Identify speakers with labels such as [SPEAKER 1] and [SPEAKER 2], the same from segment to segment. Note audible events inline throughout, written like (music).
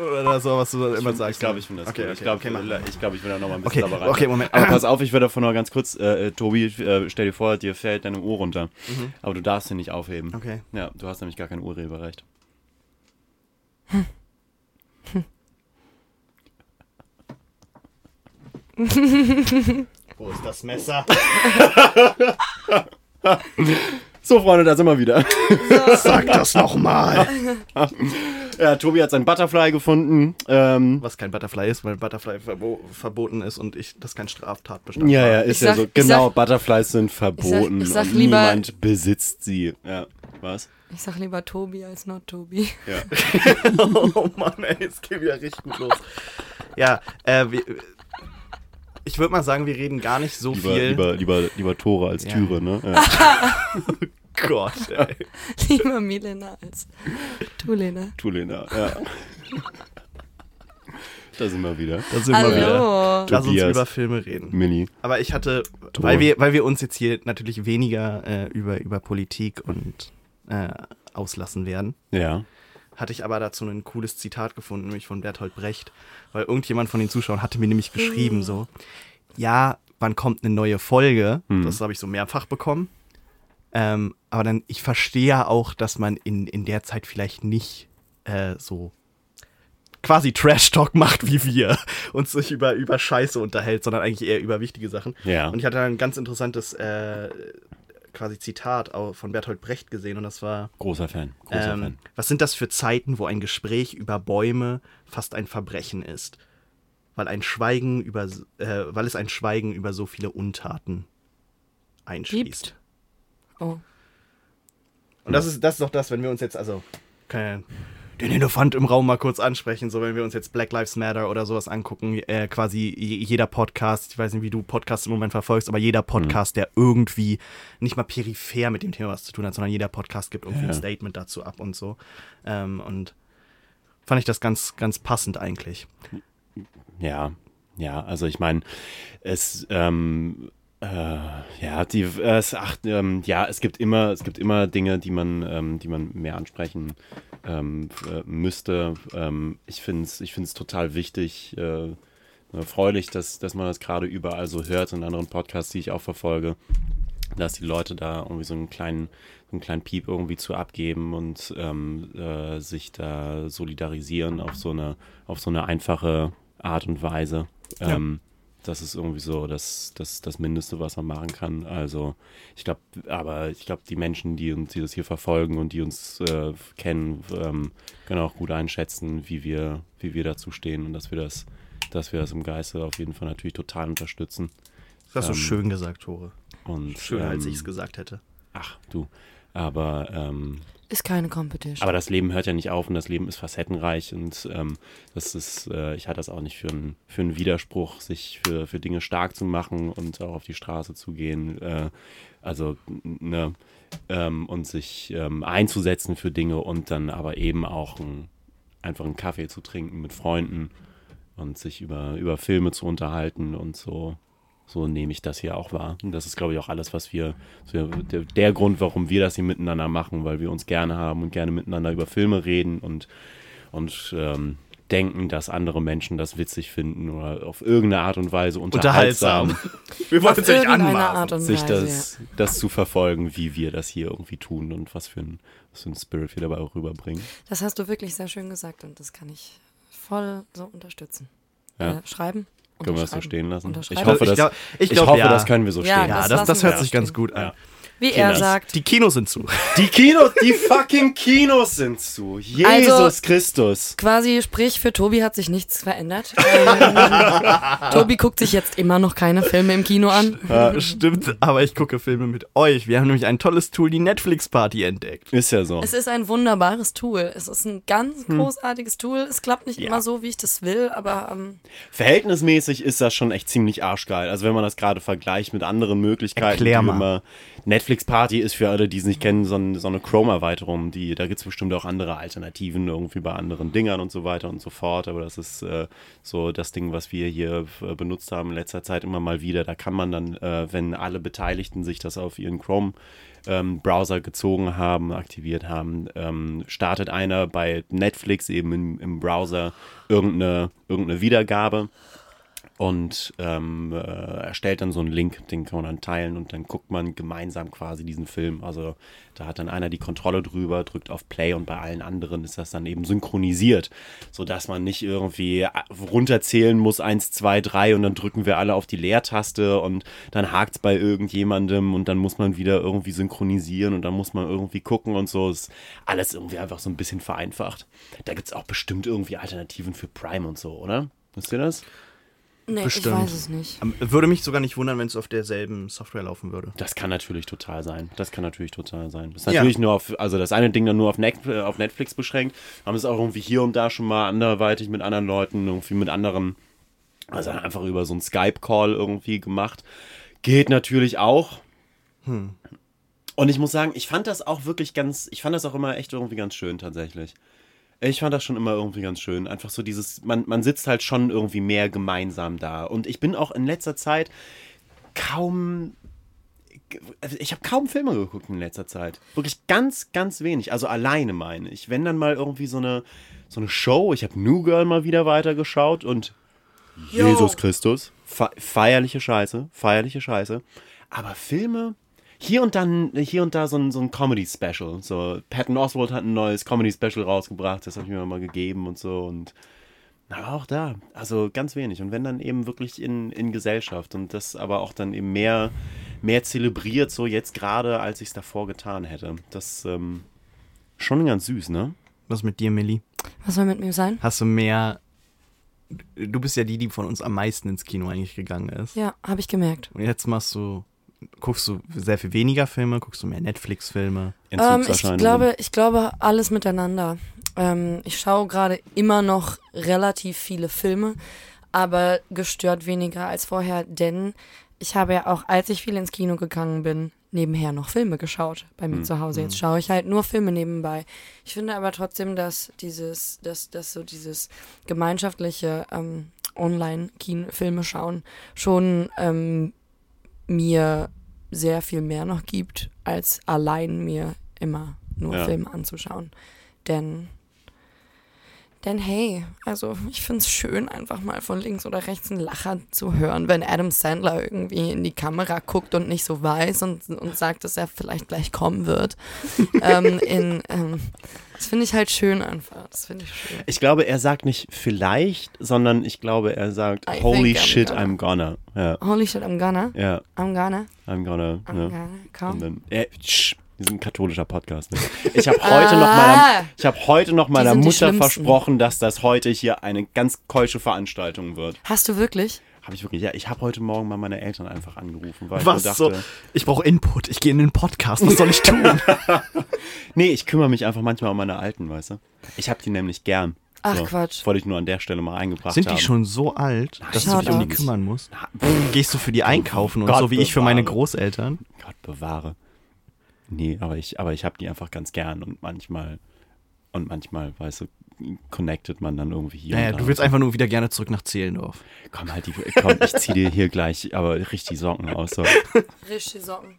[SPEAKER 1] Oder so, was du dann immer sagst.
[SPEAKER 2] Ich glaube, ich finde das
[SPEAKER 1] Okay,
[SPEAKER 2] cool.
[SPEAKER 1] okay,
[SPEAKER 2] ich glaube,
[SPEAKER 1] okay, mach.
[SPEAKER 2] ich, glaub, ich will da noch mal ein bisschen
[SPEAKER 1] Okay,
[SPEAKER 2] dabei rein.
[SPEAKER 1] okay, Moment.
[SPEAKER 2] Aber pass auf, ich will davon noch ganz kurz, äh, äh, Tobi, äh, stell dir vor, dir fällt deine Uhr runter. Aber du darfst sie nicht aufheben.
[SPEAKER 1] Mhm. Okay.
[SPEAKER 2] Ja, du hast nämlich gar kein Urheberrecht. (laughs)
[SPEAKER 1] Wo ist das Messer? (laughs)
[SPEAKER 2] So, Freunde, da sind wir wieder. (laughs)
[SPEAKER 1] Sag das nochmal.
[SPEAKER 2] Ja, Tobi hat sein Butterfly gefunden. Ähm,
[SPEAKER 1] Was kein Butterfly ist, weil Butterfly verbo verboten ist und ich das kein Straftatbestand
[SPEAKER 2] ja, ja, ist
[SPEAKER 3] Ich
[SPEAKER 2] ja
[SPEAKER 3] sag-
[SPEAKER 2] so.
[SPEAKER 3] ich
[SPEAKER 2] Genau,
[SPEAKER 3] sag-
[SPEAKER 2] Butterflies sind verboten
[SPEAKER 3] ich sag
[SPEAKER 2] und
[SPEAKER 3] lieber-
[SPEAKER 2] niemand besitzt sie. Ja, was?
[SPEAKER 3] Ich sag lieber Tobi als not Tobi.
[SPEAKER 2] Ja. (laughs)
[SPEAKER 1] oh Mann, ey, es geht wieder richtig gut los. Ja, äh, wir, ich würde mal sagen, wir reden gar nicht so
[SPEAKER 2] Lieber,
[SPEAKER 1] viel.
[SPEAKER 2] lieber, lieber, lieber Tore als
[SPEAKER 1] Ja.
[SPEAKER 2] Türe, ne? Ja. (laughs) (laughs)
[SPEAKER 1] Gott, (laughs) ey.
[SPEAKER 3] lieber Milena als Tulena.
[SPEAKER 2] Tulena, ja. (laughs) Da sind wir wieder.
[SPEAKER 1] Da sind wir wieder.
[SPEAKER 3] Hallo.
[SPEAKER 1] Lass uns über Filme reden.
[SPEAKER 2] Mini.
[SPEAKER 1] Aber ich hatte, weil wir, weil wir uns jetzt hier natürlich weniger äh, über, über Politik und äh, auslassen werden,
[SPEAKER 2] Ja.
[SPEAKER 1] hatte ich aber dazu ein cooles Zitat gefunden, nämlich von Bertolt Brecht, weil irgendjemand von den Zuschauern hatte mir nämlich geschrieben so, ja, wann kommt eine neue Folge?
[SPEAKER 2] Hm.
[SPEAKER 1] Das habe ich so mehrfach bekommen. Ähm, aber dann, ich verstehe ja auch, dass man in, in der Zeit vielleicht nicht äh, so quasi Trash-Talk macht wie wir (laughs) und sich über, über Scheiße unterhält, sondern eigentlich eher über wichtige Sachen.
[SPEAKER 2] Ja.
[SPEAKER 1] Und ich hatte ein ganz interessantes äh, quasi Zitat von Bertolt Brecht gesehen und das war,
[SPEAKER 2] Großer Fan. Großer
[SPEAKER 1] ähm,
[SPEAKER 2] Fan.
[SPEAKER 1] was sind das für Zeiten, wo ein Gespräch über Bäume fast ein Verbrechen ist? Weil ein Schweigen über, äh, weil es ein Schweigen über so viele Untaten einschließt.
[SPEAKER 3] Gibt. Oh.
[SPEAKER 1] Und das ist, das ist doch das, wenn wir uns jetzt, also, können den Elefant im Raum mal kurz ansprechen, so wenn wir uns jetzt Black Lives Matter oder sowas angucken, äh, quasi je- jeder Podcast, ich weiß nicht, wie du Podcasts im Moment verfolgst, aber jeder Podcast, der irgendwie nicht mal peripher mit dem Thema was zu tun hat, sondern jeder Podcast gibt irgendwie
[SPEAKER 2] Ja.
[SPEAKER 1] ein Statement dazu ab und so. Ähm, und fand ich das ganz, ganz passend eigentlich.
[SPEAKER 2] Ja, ja, also ich meine, es, ähm, äh, ja, die, äh, es, ach, ähm, ja, es gibt immer, es gibt immer Dinge, die man, ähm, die man mehr ansprechen ähm, äh, müsste. Ähm, ich finde es, ich finde es total wichtig, äh, erfreulich, dass, dass man das gerade überall so hört in anderen Podcasts, die ich auch verfolge, dass die Leute da irgendwie so einen kleinen, so einen kleinen Piep irgendwie zu abgeben und ähm, äh, sich da solidarisieren auf so eine, auf so eine einfache Art und Weise.
[SPEAKER 1] Ja.
[SPEAKER 2] Das ist irgendwie so das, das, das Mindeste, was man machen kann. Also ich glaube, aber ich glaube, die Menschen, die uns, die das hier verfolgen und die uns äh, kennen, ähm, können auch gut einschätzen, wie wir, wie wir dazu stehen und dass wir das, dass wir das im Geiste auf jeden Fall natürlich total unterstützen.
[SPEAKER 1] Das hast du
[SPEAKER 2] Ähm,
[SPEAKER 1] schön gesagt, Tore.
[SPEAKER 2] Und,
[SPEAKER 1] Schöner, als
[SPEAKER 2] ähm,
[SPEAKER 1] ich es gesagt hätte.
[SPEAKER 2] Ach, du. Aber, ähm,
[SPEAKER 3] Ist keine Competition.
[SPEAKER 2] aber das Leben hört ja nicht auf und das Leben ist facettenreich und ähm, das ist, äh, ich halte das auch nicht für, ein, für einen Widerspruch, sich für, für Dinge stark zu machen und auch auf die Straße zu gehen. Äh, also, ne, ähm, und sich ähm, einzusetzen für Dinge und dann aber eben auch ein, einfach einen Kaffee zu trinken mit Freunden und sich über, über Filme zu unterhalten und so. So nehme ich das hier auch wahr. Und das ist, glaube ich, auch alles, was wir, so der, der Grund, warum wir das hier miteinander machen, weil wir uns gerne haben und gerne miteinander über Filme reden und, und ähm, denken, dass andere Menschen das witzig finden oder auf irgendeine Art und Weise unterhaltsam,
[SPEAKER 1] Unterhaltsam. (laughs) Wir wollen ja nicht anmaßen.
[SPEAKER 3] Art und
[SPEAKER 2] sich
[SPEAKER 3] Weise.
[SPEAKER 2] das, das zu verfolgen, wie wir das hier irgendwie tun und was für ein, was für ein Spirit wir dabei auch rüberbringen.
[SPEAKER 3] ja. Das hast du wirklich sehr schön gesagt und das kann ich voll so unterstützen.
[SPEAKER 2] Ja.
[SPEAKER 3] Äh, schreiben.
[SPEAKER 2] Können wir das so stehen lassen? Ich hoffe,
[SPEAKER 1] Ich
[SPEAKER 2] das,
[SPEAKER 1] glaub- ich
[SPEAKER 2] ich
[SPEAKER 1] glaub,
[SPEAKER 2] hoffe
[SPEAKER 1] ja.
[SPEAKER 2] das können wir so
[SPEAKER 3] Ja,
[SPEAKER 2] stehen
[SPEAKER 1] Ja,
[SPEAKER 3] Das
[SPEAKER 1] das,
[SPEAKER 3] lassen
[SPEAKER 1] das hört sich ganz gut an.
[SPEAKER 3] Wie
[SPEAKER 2] Kinder.
[SPEAKER 3] er sagt,
[SPEAKER 1] Die Kinos sind zu. (laughs)
[SPEAKER 2] Die Kinos, die fucking Kinos sind zu. Jesus
[SPEAKER 3] Also-
[SPEAKER 2] Christus.
[SPEAKER 3] quasi, sprich, für Tobi hat sich nichts verändert. (laughs) Ähm, Tobi guckt sich jetzt immer noch keine Filme im Kino an.
[SPEAKER 1] Ja, (laughs) stimmt, aber ich gucke Filme mit euch. Wir haben nämlich ein tolles Tool, die Netflix-Party, entdeckt.
[SPEAKER 2] Ist ja so.
[SPEAKER 3] Es ist ein wunderbares Tool. Es ist ein ganz großartiges Tool. Es klappt nicht
[SPEAKER 2] Ja.
[SPEAKER 3] immer so, wie ich das will, aber ähm,
[SPEAKER 2] Verhältnismäßig ist das schon echt ziemlich arschgeil. Also wenn man das gerade vergleicht mit anderen Möglichkeiten,
[SPEAKER 1] Erklär
[SPEAKER 2] die
[SPEAKER 1] mal.
[SPEAKER 2] Netflix Party ist für alle, die es nicht kennen, so, ein, so eine Chrome-Erweiterung. Die, da gibt es bestimmt auch andere Alternativen irgendwie bei anderen Dingern und so weiter und so fort. Aber das ist äh, so das Ding, was wir hier äh, benutzt haben in letzter Zeit immer mal wieder. Da kann man dann, äh, wenn alle Beteiligten sich das auf ihren Chrome ähm, Browser gezogen haben, aktiviert haben, ähm, startet einer bei Netflix eben im, im Browser irgendeine, irgendeine Wiedergabe und ähm, äh, erstellt dann so einen Link, den kann man dann teilen und dann guckt man gemeinsam quasi diesen Film. Also da hat dann einer die Kontrolle drüber, drückt auf Play und bei allen anderen ist das dann eben synchronisiert, sodass man nicht irgendwie runterzählen muss, eins, zwei, drei und dann drücken wir alle auf die Leertaste und dann hakt es bei irgendjemandem und dann muss man wieder irgendwie synchronisieren und dann muss man irgendwie gucken und so. Ist alles irgendwie einfach so ein bisschen vereinfacht. Da gibt es auch bestimmt irgendwie Alternativen für Prime und so, oder? Wisst ihr das?
[SPEAKER 3] Nee,
[SPEAKER 1] Bestimmt.
[SPEAKER 3] ich weiß es nicht.
[SPEAKER 1] Ähm, Würde mich sogar nicht wundern, wenn es auf derselben Software laufen würde.
[SPEAKER 2] Das kann natürlich total sein. Das kann natürlich total sein. Das ist
[SPEAKER 1] Ja.
[SPEAKER 2] natürlich nur auf, also das eine Ding dann nur auf, Net, auf Netflix beschränkt. Haben es auch irgendwie hier und da schon mal anderweitig mit anderen Leuten, irgendwie mit anderen, also einfach über so einen Skype-Call irgendwie gemacht. Geht natürlich auch. Und ich muss sagen, ich fand das auch wirklich ganz, ich fand das auch immer echt irgendwie ganz schön tatsächlich. Ich fand das schon immer irgendwie ganz schön. Einfach so dieses, man, man sitzt halt schon irgendwie mehr gemeinsam da. Und ich bin auch in letzter Zeit kaum also ich habe kaum Filme geguckt in letzter Zeit. Wirklich ganz, ganz wenig. Also alleine meine ich. Wenn dann mal irgendwie so eine, so eine Show, ich habe New Girl mal wieder weitergeschaut und
[SPEAKER 3] Jo.
[SPEAKER 2] Jesus Christus. Fe feierliche Scheiße, feierliche Scheiße. Aber Filme, hier und dann, hier und da so ein, so ein Comedy-Special. So, Patton Oswald hat ein neues Comedy-Special rausgebracht, das habe ich mir mal gegeben und so. Und aber auch da, also ganz wenig. Und wenn dann eben wirklich in, in Gesellschaft und das aber auch dann eben mehr, mehr zelebriert, so jetzt gerade, als ich es davor getan hätte. Das ähm, schon ganz süß, ne?
[SPEAKER 1] Was mit dir, Millie?
[SPEAKER 3] Was soll mit mir sein?
[SPEAKER 1] Hast du mehr. Du bist ja die, die von uns am meisten ins Kino eigentlich gegangen ist.
[SPEAKER 3] Ja, habe ich gemerkt.
[SPEAKER 1] Und jetzt machst du. Guckst du sehr viel weniger Filme, guckst du mehr Netflix-Filme.
[SPEAKER 3] Ähm, ich glaube, ich glaube alles miteinander. Ähm, ich schaue gerade immer noch relativ viele Filme, aber gestört weniger als vorher, denn ich habe ja auch, als ich viel ins Kino gegangen bin, nebenher noch Filme geschaut bei mir zu Hause. Jetzt schaue ich halt nur Filme nebenbei. Ich finde aber trotzdem, dass dieses, dass, dass so dieses gemeinschaftliche ähm, Online-Filme schauen schon ähm, mir sehr viel mehr noch gibt, als allein mir immer nur
[SPEAKER 2] Ja.
[SPEAKER 3] Filme anzuschauen. Denn, denn hey, also ich finde es schön, einfach mal von links oder rechts einen Lacher zu hören, wenn Adam Sandler irgendwie in die Kamera guckt und nicht so weiß und, und sagt, dass er vielleicht gleich kommen wird. (laughs) ähm, in, ähm, das finde ich halt schön einfach. Das finde ich schön.
[SPEAKER 2] Ich glaube, er sagt nicht vielleicht, sondern ich glaube, er sagt
[SPEAKER 3] I
[SPEAKER 2] Holy
[SPEAKER 3] think I'm
[SPEAKER 2] shit,
[SPEAKER 3] gonna.
[SPEAKER 2] I'm gonna. Ja,
[SPEAKER 3] Holy shit, I'm gonna.
[SPEAKER 2] ja,
[SPEAKER 3] I'm gonna.
[SPEAKER 2] I'm gonna.
[SPEAKER 3] I'm
[SPEAKER 2] ja.
[SPEAKER 3] gonna.
[SPEAKER 2] Und
[SPEAKER 3] Komm.
[SPEAKER 2] dann, äh, tsch, wir sind ein katholischer Podcast. Ne? Ich habe (laughs) heute noch meiner, ich habe heute noch meiner
[SPEAKER 3] Ah.
[SPEAKER 2] Mutter versprochen, dass das heute hier eine ganz keusche Veranstaltung wird.
[SPEAKER 3] Hast du wirklich?
[SPEAKER 2] Habe ich wirklich? Ja, ich habe heute Morgen mal meine Eltern einfach angerufen, weil
[SPEAKER 1] Was
[SPEAKER 2] ich mir
[SPEAKER 1] so?
[SPEAKER 2] dachte,
[SPEAKER 1] Ich brauche Input. Ich gehe in den Podcast. Was soll ich tun? (laughs) (laughs)
[SPEAKER 2] nee, ich kümmere mich einfach manchmal um meine Alten, weißt du? Ich habe die nämlich gern.
[SPEAKER 3] Ach,
[SPEAKER 2] so,
[SPEAKER 3] Quatsch.
[SPEAKER 2] Wollte ich nur an der Stelle mal eingebracht
[SPEAKER 1] Sind
[SPEAKER 2] haben.
[SPEAKER 1] die schon so alt, dass du dich um die kümmern musst? Gehst du für die einkaufen und
[SPEAKER 2] Gott
[SPEAKER 1] so wie ich für meine. Großeltern?
[SPEAKER 2] Gott bewahre. Nee, aber ich, aber ich habe die einfach ganz gern und manchmal, und manchmal, weißt du, connected man dann irgendwie hier.
[SPEAKER 1] Naja, du willst einfach nur wieder gerne zurück nach Zehlendorf.
[SPEAKER 2] Komm halt, die, komm, ich zieh dir hier gleich aber richtig Socken aus. So.
[SPEAKER 3] Rische Socken.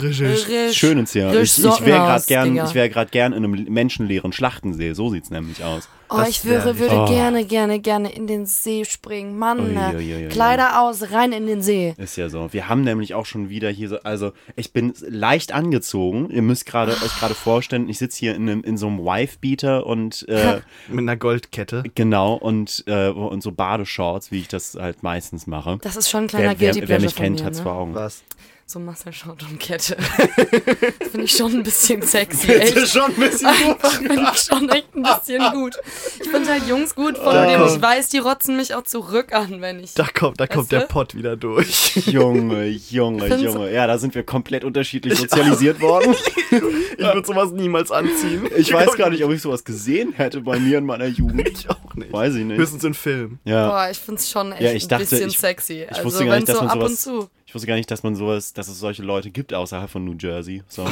[SPEAKER 1] Richtig.
[SPEAKER 3] Risch.
[SPEAKER 2] Schön ins.
[SPEAKER 3] Risch
[SPEAKER 2] Ich, ich wäre
[SPEAKER 3] Socken
[SPEAKER 2] gerade gern,
[SPEAKER 3] Digga.
[SPEAKER 2] ich wäre gerade gern in einem menschenleeren Schlachtensee. So sieht's nämlich aus.
[SPEAKER 3] Oh, ich
[SPEAKER 1] wär
[SPEAKER 3] würde,
[SPEAKER 2] Oh.
[SPEAKER 3] gerne, gerne, gerne in den See springen. Mann,
[SPEAKER 2] Ui,
[SPEAKER 3] ne?
[SPEAKER 2] ui, ui, ui.
[SPEAKER 3] Kleider aus, rein in den See.
[SPEAKER 2] Ist ja so. Wir haben nämlich auch schon wieder hier so, also ich bin leicht angezogen. Ihr müsst gerade euch gerade vorstellen, ich sitze hier in, einem, in so einem Wife-Beater und äh,
[SPEAKER 1] Mit einer Goldkette.
[SPEAKER 2] genau und, äh, und so Badeshorts, wie ich das halt meistens mache.
[SPEAKER 3] Das ist schon ein kleiner
[SPEAKER 2] Wer,
[SPEAKER 3] Guilty
[SPEAKER 2] wer, wer
[SPEAKER 3] Pleasure
[SPEAKER 2] mich
[SPEAKER 3] von
[SPEAKER 2] kennt,
[SPEAKER 3] mir,
[SPEAKER 2] hat's
[SPEAKER 3] ne?
[SPEAKER 2] vor Augen.
[SPEAKER 1] Was?
[SPEAKER 3] So Muscle-Short und Kette. das (laughs) finde ich schon ein bisschen sexy, echt.
[SPEAKER 2] schon ein bisschen
[SPEAKER 3] Einfach finde ich schon echt ein bisschen gut. Ich finde halt Jungs gut, von
[SPEAKER 1] Da
[SPEAKER 3] denen ich
[SPEAKER 1] kommt-
[SPEAKER 3] weiß, die rotzen mich auch zurück an, wenn ich...
[SPEAKER 1] Da kommt, da kommt der Pott wieder durch.
[SPEAKER 2] Junge, Junge,
[SPEAKER 3] Find's-
[SPEAKER 2] Junge. Ja, da sind wir komplett unterschiedlich sozialisiert worden.
[SPEAKER 1] Ich würde sowas niemals anziehen.
[SPEAKER 2] Ich weiß gar nicht, ob ich sowas gesehen hätte bei mir in meiner Jugend. (laughs)
[SPEAKER 1] Ich auch nicht.
[SPEAKER 2] Weiß ich nicht.
[SPEAKER 1] Höchstens in Filmen.
[SPEAKER 2] Ja.
[SPEAKER 3] Boah, ich finde es schon echt
[SPEAKER 2] Ja, ich dachte,
[SPEAKER 3] ein bisschen
[SPEAKER 2] ich-
[SPEAKER 3] sexy.
[SPEAKER 2] ich
[SPEAKER 3] also
[SPEAKER 2] wusste gar nicht, dass
[SPEAKER 3] so
[SPEAKER 2] man
[SPEAKER 3] ab und
[SPEAKER 2] sowas-
[SPEAKER 3] zu.
[SPEAKER 2] Ich wusste gar nicht, dass man sowas, dass es solche Leute gibt außerhalb von New Jersey. So.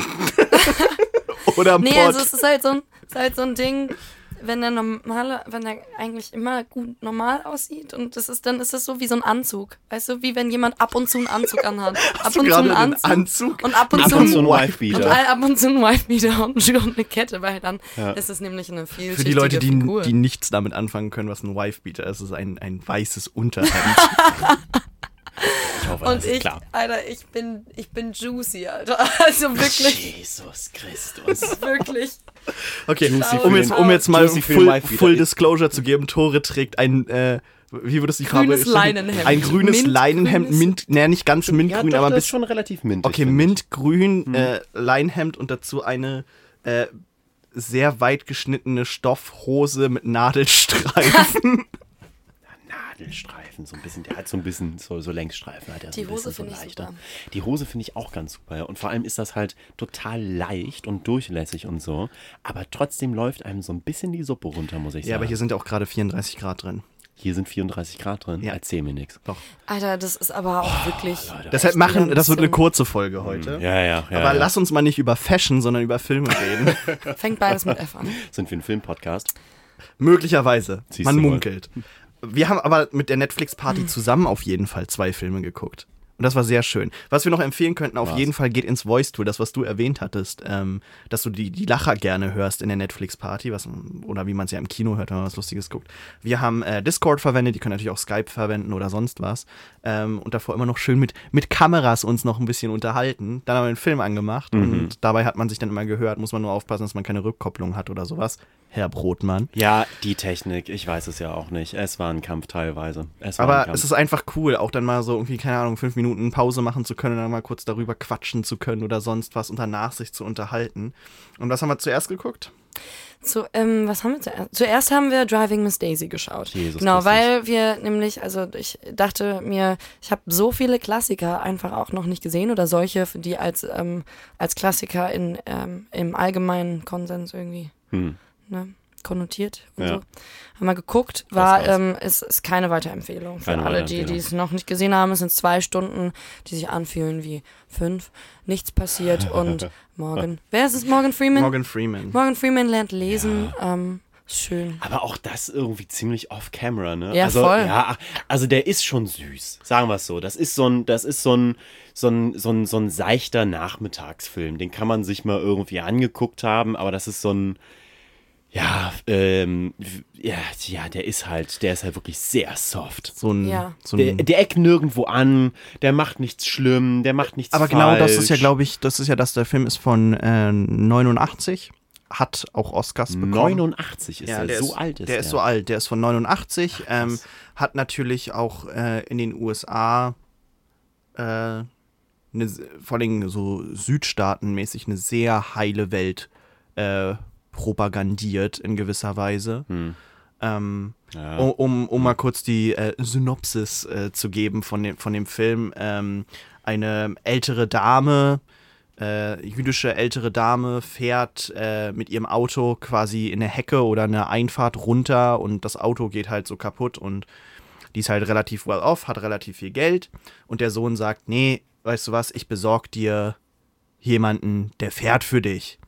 [SPEAKER 2] (laughs)
[SPEAKER 1] Oder am
[SPEAKER 3] Nee,
[SPEAKER 1] Pott.
[SPEAKER 3] also es ist halt so ein, ist halt so ein Ding, wenn der normale, wenn der eigentlich immer gut normal aussieht und das ist, dann ist das so wie so ein Anzug. Weißt du, wie wenn jemand ab und zu einen Anzug anhat. (laughs) ab
[SPEAKER 1] du
[SPEAKER 3] und zu einen
[SPEAKER 1] einen
[SPEAKER 3] Anzug,
[SPEAKER 1] Anzug?
[SPEAKER 3] und ab und
[SPEAKER 2] Ab
[SPEAKER 3] zu
[SPEAKER 2] und zu ein
[SPEAKER 3] ein und
[SPEAKER 2] Wife-Beater.
[SPEAKER 3] all- ab und zu ein Wife-Beater und (laughs) und eine Kette, weil dann
[SPEAKER 2] Ja.
[SPEAKER 3] ist es nämlich eine viel
[SPEAKER 1] Für die Leute, die,
[SPEAKER 3] Figur.
[SPEAKER 1] die nichts damit anfangen können, was ein Wife-Beater ist, ist ein, ein weißes Unterhemd.
[SPEAKER 2] Ich hoffe,
[SPEAKER 3] und
[SPEAKER 2] das ist
[SPEAKER 3] ich,
[SPEAKER 2] klar.
[SPEAKER 3] Alter, ich bin, ich bin juicy, Alter. (laughs) Also wirklich,
[SPEAKER 2] Jesus Christus. (laughs)
[SPEAKER 3] wirklich.
[SPEAKER 1] Okay,
[SPEAKER 2] Juicy
[SPEAKER 1] um jetzt, um jetzt mal
[SPEAKER 2] Juicy
[SPEAKER 1] Full. Full Disclosure zu geben, Tore trägt ein, äh, wie würde es die Farbe
[SPEAKER 3] Grünes
[SPEAKER 1] bestimmen?
[SPEAKER 3] Leinenhemd.
[SPEAKER 1] Ein grünes
[SPEAKER 3] Mintgrünes-
[SPEAKER 1] Leinenhemd, Mint, naja, nicht ganz mintgrün,
[SPEAKER 2] ja, doch,
[SPEAKER 1] aber
[SPEAKER 2] ist
[SPEAKER 1] bisschen.
[SPEAKER 2] schon relativ mintig.
[SPEAKER 1] Okay, mintgrün, äh, Leinenhemd und dazu eine äh, sehr weit geschnittene Stoffhose mit Nadelstreifen. (laughs)
[SPEAKER 2] Nadelstreifen, so ein bisschen, der hat so ein bisschen so, so Längsstreifen. Hat er
[SPEAKER 3] Die
[SPEAKER 2] so ein
[SPEAKER 3] Hose
[SPEAKER 2] bisschen
[SPEAKER 3] finde
[SPEAKER 2] so
[SPEAKER 3] ich
[SPEAKER 2] leichter.
[SPEAKER 3] super.
[SPEAKER 2] Die Hose finde ich auch ganz super. Und vor allem ist das halt total leicht und durchlässig und so. Aber trotzdem läuft einem so ein bisschen die Suppe runter, muss ich sagen.
[SPEAKER 1] ja, aber hier sind ja auch gerade 34 Grad drin.
[SPEAKER 2] Hier sind 34 Grad drin.
[SPEAKER 1] Ja.
[SPEAKER 2] Erzähl mir nichts.
[SPEAKER 1] Doch.
[SPEAKER 3] Alter, das ist aber auch wirklich.
[SPEAKER 1] Deshalb
[SPEAKER 3] echt
[SPEAKER 1] machen, das wird eine kurze Folge heute.
[SPEAKER 2] Ja, ja, ja.
[SPEAKER 1] Aber
[SPEAKER 2] ja.
[SPEAKER 1] lass uns mal nicht über Fashion, sondern über Filme reden. (laughs)
[SPEAKER 3] Fängt beides mit F an.
[SPEAKER 2] Sind wir ein Filmpodcast?
[SPEAKER 1] Möglicherweise.
[SPEAKER 2] Siehst
[SPEAKER 1] Man
[SPEAKER 2] du mal.
[SPEAKER 1] Wir haben aber mit der Netflix-Party zusammen auf jeden Fall zwei Filme geguckt. Und das war sehr schön. Was wir noch empfehlen könnten, auf
[SPEAKER 2] Was?
[SPEAKER 1] jeden Fall geht ins Voice-Tool, das, was du erwähnt hattest, ähm, dass du die, die Lacher gerne hörst in der Netflix-Party, was, oder wie man es ja im Kino hört, wenn man was Lustiges guckt. Wir haben äh, Discord verwendet, die können natürlich auch Skype verwenden oder sonst was. Ähm, und davor immer noch schön mit, mit Kameras uns noch ein bisschen unterhalten. Dann haben wir einen Film angemacht und dabei hat man sich dann immer gehört, muss man nur aufpassen, dass man keine Rückkopplung hat oder sowas. Herr Brotmann.
[SPEAKER 2] Ja, die Technik. Ich weiß es ja auch nicht. Es war ein Kampf teilweise. Es war ein
[SPEAKER 1] Aber
[SPEAKER 2] Kampf.
[SPEAKER 1] es ist einfach cool, auch dann mal so irgendwie, keine Ahnung, fünf Minuten Pause machen zu können und dann mal kurz darüber quatschen zu können oder sonst was und danach sich zu unterhalten. Und was haben wir zuerst geguckt?
[SPEAKER 3] Zu, ähm, was haben wir zuerst? Zuerst haben wir Driving Miss Daisy geschaut.
[SPEAKER 2] Jesus
[SPEAKER 3] genau, weil wir nämlich, also ich dachte mir, ich habe so viele Klassiker einfach auch noch nicht gesehen oder solche, die als, ähm, als Klassiker in, ähm, im allgemeinen Konsens irgendwie
[SPEAKER 2] Hm.
[SPEAKER 3] Ne, konnotiert und
[SPEAKER 2] Ja.
[SPEAKER 3] so. Haben wir geguckt, war,
[SPEAKER 2] war's.
[SPEAKER 3] ähm, ist, ist keine Weiterempfehlung für
[SPEAKER 2] Keine
[SPEAKER 3] alle, die die es noch nicht gesehen haben. Es sind zwei Stunden, die sich anfühlen wie fünf. Nichts passiert (laughs) und morgen. Wer ist es? Morgan Freeman?
[SPEAKER 1] Morgan Freeman.
[SPEAKER 3] Morgan Freeman lernt lesen. Ähm, schön.
[SPEAKER 2] Aber auch das irgendwie ziemlich off-camera, ne?
[SPEAKER 3] Ja,
[SPEAKER 2] also,
[SPEAKER 3] voll.
[SPEAKER 2] Ja, also der ist schon süß, sagen wir es so. Das ist so ein, das ist so ein, so ein, so ein, so ein seichter Nachmittagsfilm. Den kann man sich mal irgendwie angeguckt haben, aber das ist so ein, ja, ähm, ja, ja, der ist halt, der ist halt wirklich sehr soft.
[SPEAKER 1] So ein,
[SPEAKER 3] Ja.
[SPEAKER 1] so
[SPEAKER 2] Der,
[SPEAKER 1] ein
[SPEAKER 2] der eckt nirgendwo an, der macht nichts schlimm, der macht nichts
[SPEAKER 1] aber
[SPEAKER 2] falsch.
[SPEAKER 1] genau das ist ja, glaube ich, das ist ja, dass der Film ist von äh, 89, hat auch Oscars bekommen.
[SPEAKER 2] 89 ist
[SPEAKER 1] Ja,
[SPEAKER 2] er,
[SPEAKER 1] der
[SPEAKER 2] so
[SPEAKER 1] ist,
[SPEAKER 2] alt ist
[SPEAKER 1] der
[SPEAKER 2] er.
[SPEAKER 1] ist so alt, der ist von 89, ähm, hat natürlich auch äh, in den USA äh, eine, vor allem so Südstaatenmäßig eine sehr heile Welt äh, propagandiert in gewisser Weise.
[SPEAKER 2] Hm.
[SPEAKER 1] Ähm,
[SPEAKER 2] Ja.
[SPEAKER 1] um, um, mal kurz die äh, Synopsis äh, zu geben von dem, von dem Film. Ähm, eine ältere Dame, äh, jüdische ältere Dame, fährt äh, mit ihrem Auto quasi in eine Hecke oder eine Einfahrt runter und das Auto geht halt so kaputt und die ist halt relativ well off, hat relativ viel Geld und der Sohn sagt, nee, weißt du was, ich besorg dir jemanden, der fährt für dich.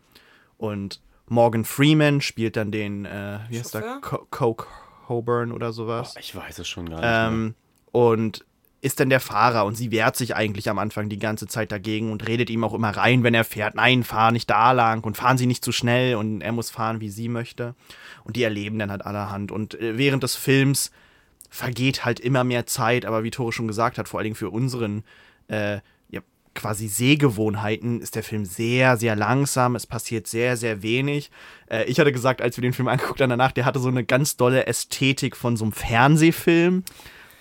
[SPEAKER 1] Und Morgan Freeman spielt dann den, äh, wie heißt der? Co Coke Hoburn oder sowas.
[SPEAKER 2] Ich weiß es schon gar nicht. mehr.
[SPEAKER 1] Ähm, und ist dann der Fahrer und sie wehrt sich eigentlich am Anfang die ganze Zeit dagegen und redet ihm auch immer rein, wenn er fährt, nein, fahr nicht da lang und fahren Sie nicht zu schnell und er muss fahren, wie sie möchte. Und die erleben dann halt allerhand. Und äh, während des Films vergeht halt immer mehr Zeit, aber wie Tore schon gesagt hat, vor allen Dingen für unseren äh, quasi Sehgewohnheiten ist der Film sehr, sehr langsam. Es passiert sehr, sehr wenig. Äh, ich hatte gesagt, als wir den Film angeguckt haben danach, der hatte so eine ganz dolle Ästhetik von so einem Fernsehfilm.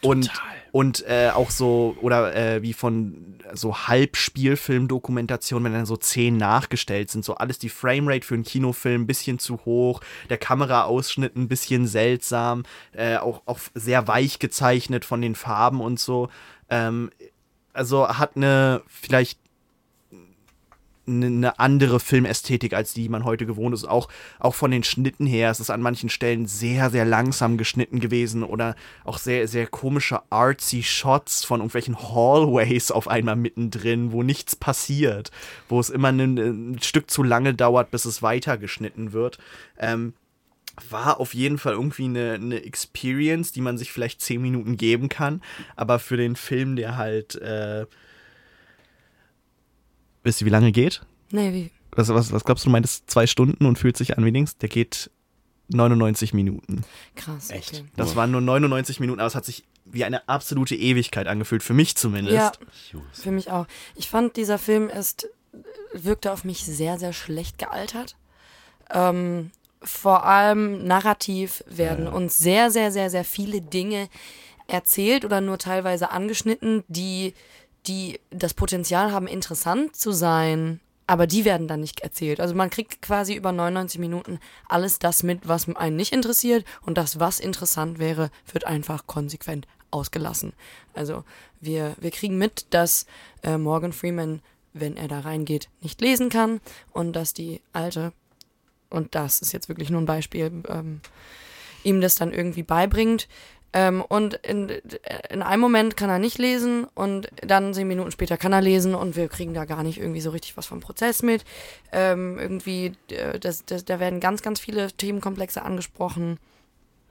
[SPEAKER 1] Und,
[SPEAKER 2] Total.
[SPEAKER 1] und äh, auch so, oder äh, wie von so Halbspielfilm-Dokumentationen, wenn dann so Szenen nachgestellt sind, so alles die Framerate für einen Kinofilm ein bisschen zu hoch, der Kameraausschnitt ein bisschen seltsam, äh, auch, auch sehr weich gezeichnet von den Farben und so. Ähm, also hat eine vielleicht eine andere Filmästhetik als die, die man heute gewohnt ist. Auch, auch von den Schnitten her ist es an manchen Stellen sehr, sehr langsam geschnitten gewesen oder auch sehr, sehr komische artsy Shots von irgendwelchen Hallways auf einmal mittendrin, wo nichts passiert, wo es immer ein, ein Stück zu lange dauert, bis es weitergeschnitten wird. Ähm, war auf jeden Fall irgendwie eine, eine Experience, die man sich vielleicht zehn Minuten geben kann, aber für den Film, der halt äh, Wisst ihr, wie lange geht?
[SPEAKER 3] Nee, wie?
[SPEAKER 1] Was, was, was glaubst du, du meintest zwei Stunden und fühlt sich an wie links? Der geht 99 Minuten.
[SPEAKER 3] Krass.
[SPEAKER 2] Echt?
[SPEAKER 3] Okay.
[SPEAKER 1] Das waren nur 99 Minuten, aber es hat sich wie eine absolute Ewigkeit angefühlt, für mich zumindest.
[SPEAKER 3] Ja, für mich auch. Ich fand, dieser Film ist, wirkte auf mich sehr, sehr schlecht gealtert. Ähm, vor allem narrativ werden uns sehr, sehr, sehr, sehr viele Dinge erzählt oder nur teilweise angeschnitten, die, die das Potenzial haben, interessant zu sein, aber die werden dann nicht erzählt. Also man kriegt quasi über 99 Minuten alles das mit, was einen nicht interessiert und das, was interessant wäre, wird einfach konsequent ausgelassen. Also wir, wir kriegen mit, dass äh, Morgan Freeman, wenn er da reingeht, nicht lesen kann und dass die alte, und das ist jetzt wirklich nur ein Beispiel, ähm, ihm das dann irgendwie beibringt. Ähm, und in, in einem Moment kann er nicht lesen und dann zehn Minuten später kann er lesen und wir kriegen da gar nicht irgendwie so richtig was vom Prozess mit. Ähm, irgendwie, äh, das, das, da werden ganz, ganz viele Themenkomplexe angesprochen.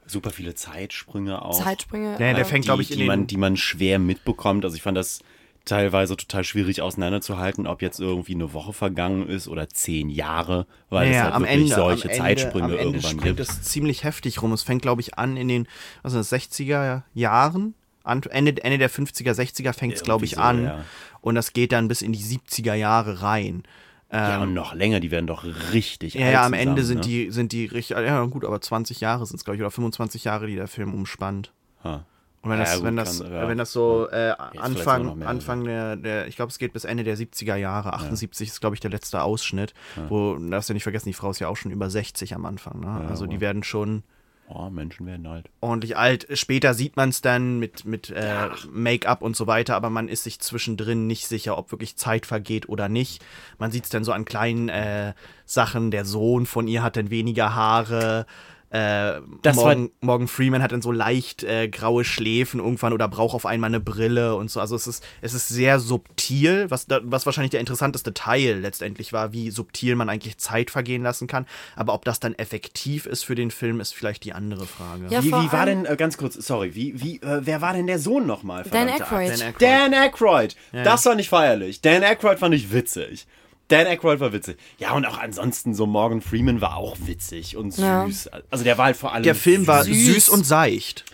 [SPEAKER 2] Super viele Zeitsprünge auch.
[SPEAKER 3] Zeitsprünge.
[SPEAKER 1] Ja, der
[SPEAKER 3] äh,
[SPEAKER 1] fängt,
[SPEAKER 2] die,
[SPEAKER 1] glaube ich,
[SPEAKER 2] die,
[SPEAKER 1] den
[SPEAKER 2] man, die man schwer mitbekommt. Also ich fand das teilweise total schwierig auseinanderzuhalten, ob jetzt irgendwie eine Woche vergangen ist oder zehn Jahre, weil
[SPEAKER 1] Ja,
[SPEAKER 2] es halt
[SPEAKER 1] am
[SPEAKER 2] wirklich
[SPEAKER 1] Ende,
[SPEAKER 2] solche
[SPEAKER 1] am Ende,
[SPEAKER 2] Zeitsprünge
[SPEAKER 1] am Ende
[SPEAKER 2] irgendwann gibt.
[SPEAKER 1] es ziemlich heftig rum. Es fängt, glaube ich, an in den das, 60er Jahren. Ende, Ende der 50er, 60er fängt es, glaube ich,
[SPEAKER 2] so,
[SPEAKER 1] an.
[SPEAKER 2] ja.
[SPEAKER 1] Und das geht dann bis in die 70er Jahre rein.
[SPEAKER 2] Ja, und noch länger, die werden doch richtig
[SPEAKER 1] Ja, ja, am
[SPEAKER 2] zusammen,
[SPEAKER 1] Ende sind
[SPEAKER 2] ne?
[SPEAKER 1] die, sind die richtig, ja gut, aber 20 Jahre sind es, glaube ich, oder 25 Jahre, die der Film umspannt.
[SPEAKER 2] Ha.
[SPEAKER 1] Und wenn
[SPEAKER 2] Ja,
[SPEAKER 1] das,
[SPEAKER 2] gut,
[SPEAKER 1] wenn das,
[SPEAKER 2] kann- ja.
[SPEAKER 1] wenn das so äh, Anfang, Anfang der, der, ich glaube, es geht bis Ende der 70er Jahre, 78 ist, glaube ich, der letzte Ausschnitt, wo, darfst du nicht vergessen, die Frau ist ja auch schon über 60 am Anfang, ne? also die
[SPEAKER 2] wow.
[SPEAKER 1] werden schon
[SPEAKER 2] Oh, Menschen werden alt.
[SPEAKER 1] ordentlich alt. Später sieht man es dann mit, mit äh, Make-up und so weiter, aber man ist sich zwischendrin nicht sicher, ob wirklich Zeit vergeht oder nicht. Man sieht es dann so an kleinen äh, Sachen. Der Sohn von ihr hat dann weniger Haare. Äh, Morgan, Morgan Freeman hat dann so leicht äh, graue Schläfen irgendwann oder braucht auf einmal eine Brille und so. Also es ist, es ist sehr subtil, was, was wahrscheinlich der interessanteste Teil letztendlich war, wie subtil man eigentlich Zeit vergehen lassen kann. Aber ob das dann effektiv ist für den Film, ist vielleicht die andere Frage.
[SPEAKER 3] Ja,
[SPEAKER 2] wie, wie war denn, äh, ganz kurz, sorry, wie, wie, äh, wer war denn der Sohn nochmal?
[SPEAKER 3] Dan Aykroyd.
[SPEAKER 1] Dan Aykroyd.
[SPEAKER 2] Dan Aykroyd. Das war nicht feierlich. Dan Aykroyd fand ich witzig. Dan Aykroyd war witzig. Ja, und auch ansonsten so Morgan Freeman war auch witzig und
[SPEAKER 3] Ja.
[SPEAKER 2] süß. Also der war halt vor allem.
[SPEAKER 1] Der Film war
[SPEAKER 3] Süß.
[SPEAKER 1] süß, und seicht.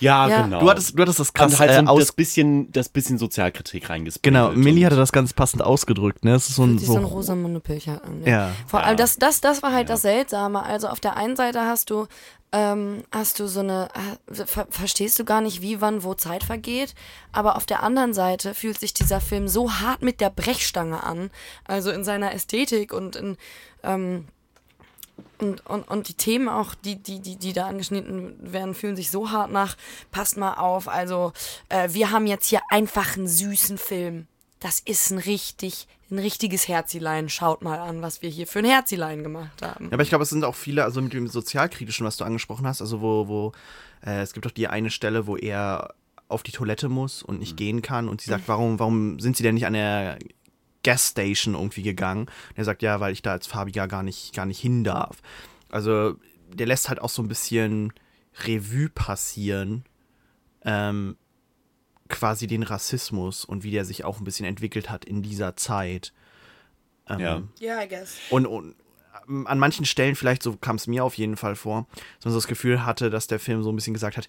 [SPEAKER 2] Ja,
[SPEAKER 3] Ja.
[SPEAKER 2] genau.
[SPEAKER 1] Du hattest, du hattest das krass
[SPEAKER 2] und halt so
[SPEAKER 1] äh,
[SPEAKER 2] ein-
[SPEAKER 1] aus,
[SPEAKER 2] das bisschen, das bisschen Sozialkritik reingespielt.
[SPEAKER 1] Genau, Millie hatte das ganz passend ausgedrückt, ne? Es ist so ein,
[SPEAKER 3] so ein
[SPEAKER 1] so,
[SPEAKER 3] Rosamunde Pilcher an. ne?
[SPEAKER 1] Ja.
[SPEAKER 3] Vor
[SPEAKER 2] Ja.
[SPEAKER 3] allem, das, das, das war halt das Seltsame. Also auf der einen Seite hast du, ähm, hast du so eine, äh, ver verstehst du gar nicht, wie, wann, wo Zeit vergeht. Aber auf der anderen Seite fühlt sich dieser Film so hart mit der Brechstange an. Also in seiner Ästhetik und in, ähm, und, und, und die Themen auch, die, die, die, die da angeschnitten werden, fühlen sich so hart nach. Passt mal auf, also äh, wir haben jetzt hier einfach einen süßen Film. Das ist ein richtig, ein richtiges Herzilein. Schaut mal an, was wir hier für ein Herzilein gemacht haben.
[SPEAKER 1] Ja, aber ich glaube, es sind auch viele, also mit dem Sozialkritischen, was du angesprochen hast, also wo, wo, äh, es gibt doch die eine Stelle, wo er auf die Toilette muss und nicht gehen kann und sie (laughs) sagt, warum, warum sind sie denn nicht an der Gasstation irgendwie gegangen? Und er sagt, ja, weil ich da als Farbiger gar nicht, gar nicht hin darf. Also, der lässt halt auch so ein bisschen Revue passieren, ähm, quasi den Rassismus und wie der sich auch ein bisschen entwickelt hat in dieser Zeit. Ähm,
[SPEAKER 2] Ja.
[SPEAKER 3] Ja, I guess.
[SPEAKER 1] und, und ähm, an manchen Stellen, vielleicht so kam es mir auf jeden Fall vor, dass man so das Gefühl hatte, dass der Film so ein bisschen gesagt hat,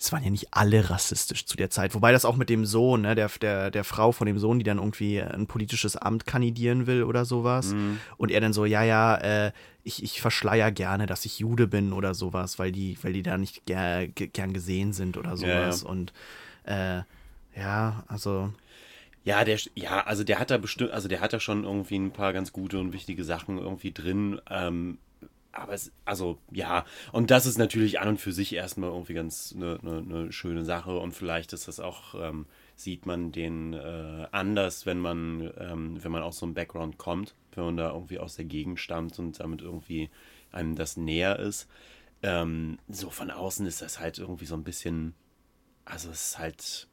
[SPEAKER 1] es waren ja nicht alle rassistisch zu der Zeit. Wobei das auch mit dem Sohn, ne, der, der, der Frau von dem Sohn, die dann irgendwie ein politisches Amt kandidieren will oder sowas. Und er dann so, ja, ja, äh, ich, ich verschleier gerne, dass ich Jude bin oder sowas, weil die, weil die da nicht ger, ge- gern gesehen sind oder
[SPEAKER 2] Ja, ja.
[SPEAKER 1] sowas. Und äh, ja, also.
[SPEAKER 2] Ja, der, ja, also der hat da bestimmt, also der hat da schon irgendwie ein paar ganz gute und wichtige Sachen irgendwie drin. Ähm, aber es, also ja, und das ist natürlich an und für sich erstmal irgendwie ganz eine ne, ne schöne Sache und vielleicht ist das auch ähm, sieht man den äh, anders, wenn man, ähm, wenn man aus so einem Background kommt, wenn man da irgendwie aus der Gegend stammt und damit irgendwie einem das näher ist. Ähm, so von außen ist das halt irgendwie so ein bisschen, also es ist halt,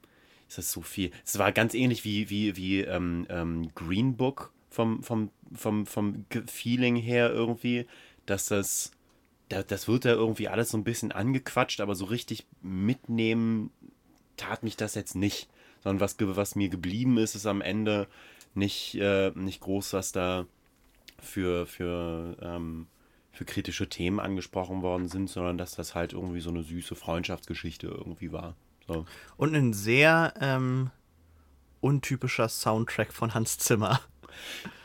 [SPEAKER 2] ist das so viel. Es war ganz ähnlich wie, wie, wie ähm, ähm, Green Book vom, vom, vom, vom Feeling her irgendwie, dass das, das, wird da irgendwie alles so ein bisschen angequatscht, aber so richtig mitnehmen tat mich das jetzt nicht. Sondern was, was mir geblieben ist, ist am Ende nicht, äh, nicht groß, was da für, für, ähm, für kritische Themen angesprochen worden sind, sondern dass das halt irgendwie so eine süße Freundschaftsgeschichte irgendwie war. So.
[SPEAKER 1] Und ein sehr ähm, untypischer Soundtrack von Hans Zimmer.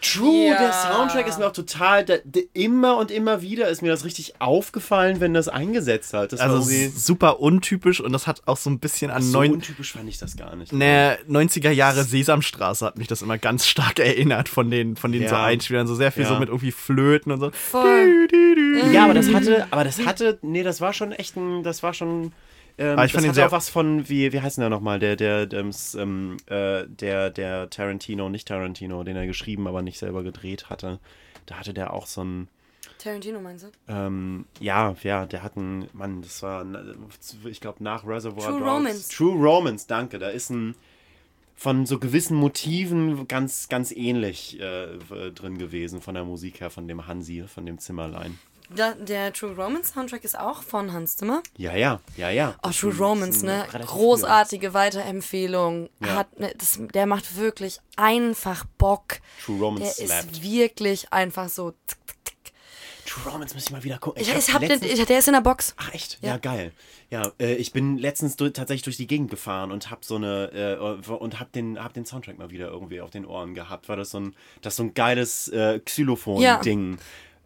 [SPEAKER 2] True,
[SPEAKER 3] Ja.
[SPEAKER 2] der Soundtrack ist mir auch total, da, da, immer und immer wieder ist mir das richtig aufgefallen, wenn das eingesetzt hat. Das
[SPEAKER 1] Also super untypisch und das hat auch so ein bisschen an
[SPEAKER 2] so
[SPEAKER 1] neun,
[SPEAKER 2] untypisch fand ich das gar nicht.
[SPEAKER 1] ne, 90er Jahre Sesamstraße hat mich das immer ganz stark (laughs) erinnert von den, von den
[SPEAKER 2] Ja.
[SPEAKER 1] so Einspielern. So sehr viel
[SPEAKER 2] Ja.
[SPEAKER 1] so mit irgendwie Flöten und so.
[SPEAKER 3] Voll.
[SPEAKER 2] Ja, aber das hatte, aber das hatte, nee, das war schon echt ein, das war schon, ähm,
[SPEAKER 1] Aber ich
[SPEAKER 2] das
[SPEAKER 1] fand sehr-
[SPEAKER 2] auch was von, wie, wie heißt denn der nochmal, der, der, der, ähm, äh, der, der Tarantino, nicht Tarantino, den er geschrieben, aber nicht selber gedreht hatte. Da hatte der auch so ein,
[SPEAKER 3] Tarantino meinst du?
[SPEAKER 2] ähm, ja, ja, der hat ein, Mann, das war, ich glaube, nach Reservoir
[SPEAKER 3] True
[SPEAKER 2] Dogs.
[SPEAKER 3] Romance.
[SPEAKER 2] True Romance, danke. Da ist ein, von so gewissen Motiven ganz, ganz ähnlich äh, drin gewesen, von der Musik her, von dem Hansi, von dem Zimmerlein.
[SPEAKER 3] Da, der True Romance Soundtrack ist auch von Hans Zimmer.
[SPEAKER 2] Ja, ja, ja, ja.
[SPEAKER 3] Oh, True
[SPEAKER 2] ein-
[SPEAKER 3] Romance,
[SPEAKER 2] ein
[SPEAKER 3] ne? Großartige Weiterempfehlung.
[SPEAKER 2] Ja.
[SPEAKER 3] Hat, ne, das, der macht wirklich einfach Bock.
[SPEAKER 2] True
[SPEAKER 3] Der
[SPEAKER 2] Romance slappt.
[SPEAKER 3] ist wirklich einfach so. tick, tick, tick.
[SPEAKER 2] True Romance muss ich mal wieder gucken.
[SPEAKER 3] Ich,
[SPEAKER 2] hab
[SPEAKER 3] ich hab den,
[SPEAKER 2] letztens-
[SPEAKER 3] ich, der ist in der Box.
[SPEAKER 2] Ach echt? Ja,
[SPEAKER 3] Ja.
[SPEAKER 2] geil. Ja, äh, ich bin letztens durch, tatsächlich durch die Gegend gefahren und hab so eine äh, und hab den hab den Soundtrack mal wieder irgendwie auf den Ohren gehabt. War das so ein das so ein geiles äh, Xylophon-Ding.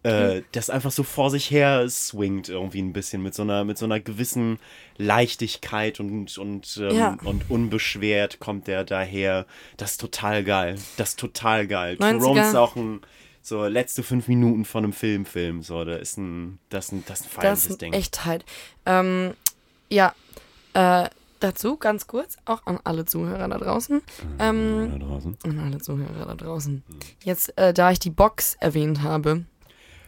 [SPEAKER 2] Äh, das einfach so vor sich her swingt irgendwie ein bisschen mit so einer mit so einer gewissen Leichtigkeit und und ähm,
[SPEAKER 3] Ja.
[SPEAKER 2] und unbeschwert kommt der daher. Das ist total geil. Das ist total geil.
[SPEAKER 3] 90er.
[SPEAKER 2] True Romance ist auch ein so letzte fünf Minuten von einem Film Film so da ist ein das ist ein das ist ein
[SPEAKER 3] Das
[SPEAKER 2] feierliches
[SPEAKER 3] ist
[SPEAKER 2] Ding.
[SPEAKER 3] echt tight. Ähm, ja, äh, dazu ganz kurz, auch an alle Zuhörer da draußen. Ähm,
[SPEAKER 2] da draußen.
[SPEAKER 3] an alle Zuhörer da draußen. Jetzt, äh, da ich die Box erwähnt habe,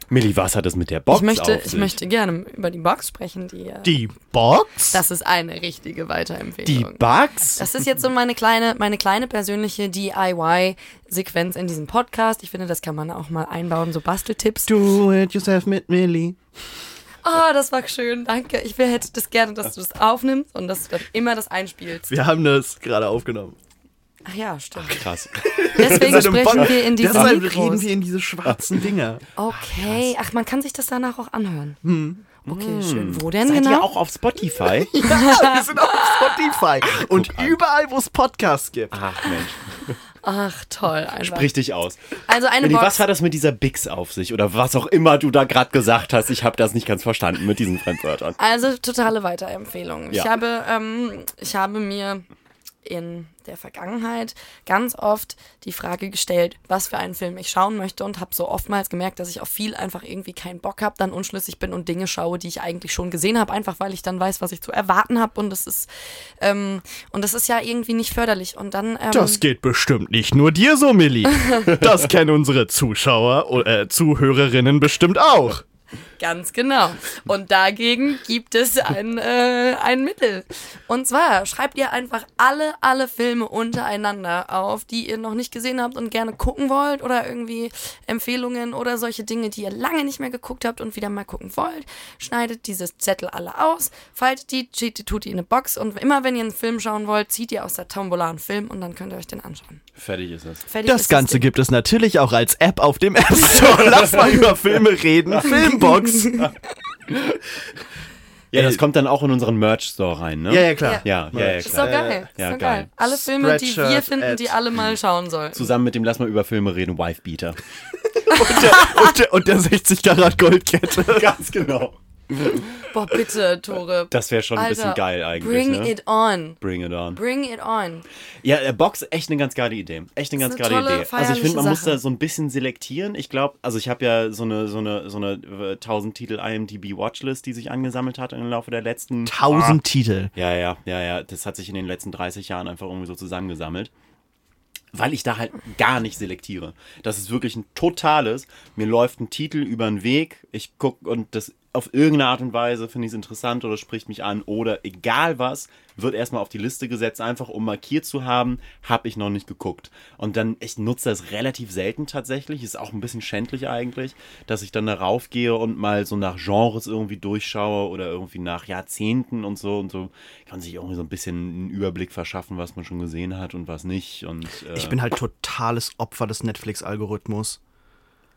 [SPEAKER 2] Milli, was hat es mit der Box
[SPEAKER 3] ich möchte,
[SPEAKER 2] auf
[SPEAKER 3] ich
[SPEAKER 2] sich?
[SPEAKER 3] möchte gerne über die Box sprechen. Die, äh,
[SPEAKER 1] Die Box?
[SPEAKER 3] das ist eine richtige
[SPEAKER 2] Die
[SPEAKER 3] Weiterempfehlung.
[SPEAKER 2] Bugs?
[SPEAKER 3] Das ist jetzt so meine kleine, meine kleine persönliche DIY-Sequenz in diesem Podcast. Ich finde, das kann man auch mal einbauen, so Basteltipps.
[SPEAKER 1] Do it yourself mit Millie.
[SPEAKER 3] Ah, das war schön, danke. Ich hätte das gerne, dass du das aufnimmst und dass du dann immer das einspielst.
[SPEAKER 1] Wir haben das gerade aufgenommen.
[SPEAKER 3] Ach ja, stimmt.
[SPEAKER 2] Krass. (laughs)
[SPEAKER 3] Deswegen sprechen wir in diese
[SPEAKER 1] Deshalb
[SPEAKER 3] Mikros.
[SPEAKER 1] reden wir in diese schwarzen Dinger.
[SPEAKER 3] Okay, ach, man kann sich das danach auch anhören. Okay, schön. Wo denn
[SPEAKER 2] Seid
[SPEAKER 3] genau?
[SPEAKER 2] ihr auch auf Spotify? (laughs)
[SPEAKER 1] wir sind auf Spotify und überall, wo es Podcasts gibt.
[SPEAKER 2] Ach Mensch,
[SPEAKER 3] Ach, toll, einfach.
[SPEAKER 2] sprich dich aus.
[SPEAKER 3] Also eine
[SPEAKER 2] Milli,
[SPEAKER 3] Box.
[SPEAKER 2] was hat das mit dieser Bix auf sich? Oder was auch immer du da gerade gesagt hast? Ich habe das nicht ganz verstanden mit diesen Fremdwörtern.
[SPEAKER 3] Also totale Weiterempfehlung. Ich
[SPEAKER 2] Ja.
[SPEAKER 3] habe, ähm, ich habe mir in der Vergangenheit ganz oft die Frage gestellt, was für einen Film ich schauen möchte und habe so oftmals gemerkt, dass ich auf viel einfach irgendwie keinen Bock habe, dann unschlüssig bin und Dinge schaue, die ich eigentlich schon gesehen habe, einfach weil ich dann weiß, was ich zu erwarten habe und das ist ähm, und das ist ja irgendwie nicht förderlich und dann ähm,
[SPEAKER 1] Das geht bestimmt nicht nur dir so, Millie. (laughs) Das kennen unsere Zuschauer oder äh, Zuhörerinnen bestimmt auch.
[SPEAKER 3] Ganz genau. Und dagegen gibt es ein, äh, ein Mittel. Und zwar schreibt ihr einfach alle, alle Filme untereinander auf, die ihr noch nicht gesehen habt und gerne gucken wollt oder irgendwie Empfehlungen oder solche Dinge, die ihr lange nicht mehr geguckt habt und wieder mal gucken wollt. Schneidet diese Zettel alle aus, faltet die, tut die in eine Box und immer wenn ihr einen Film schauen wollt, zieht ihr aus der Tombola einen Film und dann könnt ihr euch den anschauen.
[SPEAKER 2] Fertig ist es.
[SPEAKER 3] Fertig
[SPEAKER 1] Das
[SPEAKER 3] ist
[SPEAKER 1] Ganze
[SPEAKER 3] Ding.
[SPEAKER 1] gibt es natürlich auch als App auf dem App Store. Lass mal über Filme reden. Filmbox. (laughs)
[SPEAKER 2] Ja, das kommt dann auch in unseren Merch-Store rein, ne?
[SPEAKER 1] Ja, ja, klar.
[SPEAKER 2] Ja, ja, ja,
[SPEAKER 3] Ist doch geil. Ist
[SPEAKER 2] ja, geil.
[SPEAKER 3] geil. Alle Filme, die wir finden, die alle mal schauen sollten.
[SPEAKER 2] Zusammen mit dem Lass mal über Filme reden, Wifebeater. (laughs)
[SPEAKER 1] Und der, und der, und der 60 Karat Goldkette. (laughs)
[SPEAKER 2] Ganz genau. (laughs)
[SPEAKER 3] Boah, bitte, Tore.
[SPEAKER 2] Das wäre schon ein bisschen
[SPEAKER 3] Alter,
[SPEAKER 2] geil eigentlich.
[SPEAKER 3] Bring
[SPEAKER 2] ne?
[SPEAKER 3] it on.
[SPEAKER 2] Bring it on.
[SPEAKER 3] Bring it on.
[SPEAKER 2] Ja, äh, Box echt eine ganz geile Idee. Echt eine ganz
[SPEAKER 3] eine
[SPEAKER 2] geile
[SPEAKER 3] tolle,
[SPEAKER 2] Idee. Also ich finde, man
[SPEAKER 3] feierliche
[SPEAKER 2] muss da
[SPEAKER 3] Sache.
[SPEAKER 2] so ein bisschen selektieren. Ich glaube, also ich habe ja so eine so eine so eine äh, 1000 Titel IMDb Watchlist, die sich angesammelt hat im Laufe der letzten
[SPEAKER 1] Tausend Titel.
[SPEAKER 2] Ja, ja, ja, ja. Das hat sich in den letzten 30 Jahren einfach irgendwie so zusammengesammelt. Weil ich da halt gar nicht selektiere. Das ist wirklich ein totales. Mir läuft ein Titel über den Weg. Ich gucke und das auf irgendeine Art und Weise finde ich es interessant oder spricht mich an oder egal was, wird erstmal auf die Liste gesetzt, einfach um markiert zu haben, habe ich noch nicht geguckt. Und dann, ich nutze das relativ selten tatsächlich, ist auch ein bisschen schändlich eigentlich, dass ich dann darauf gehe und mal so nach Genres irgendwie durchschaue oder irgendwie nach Jahrzehnten und so und so kann sich irgendwie so ein bisschen einen Überblick verschaffen, was man schon gesehen hat und was nicht. Und äh,
[SPEAKER 1] Ich bin halt totales Opfer des Netflix-Algorithmus.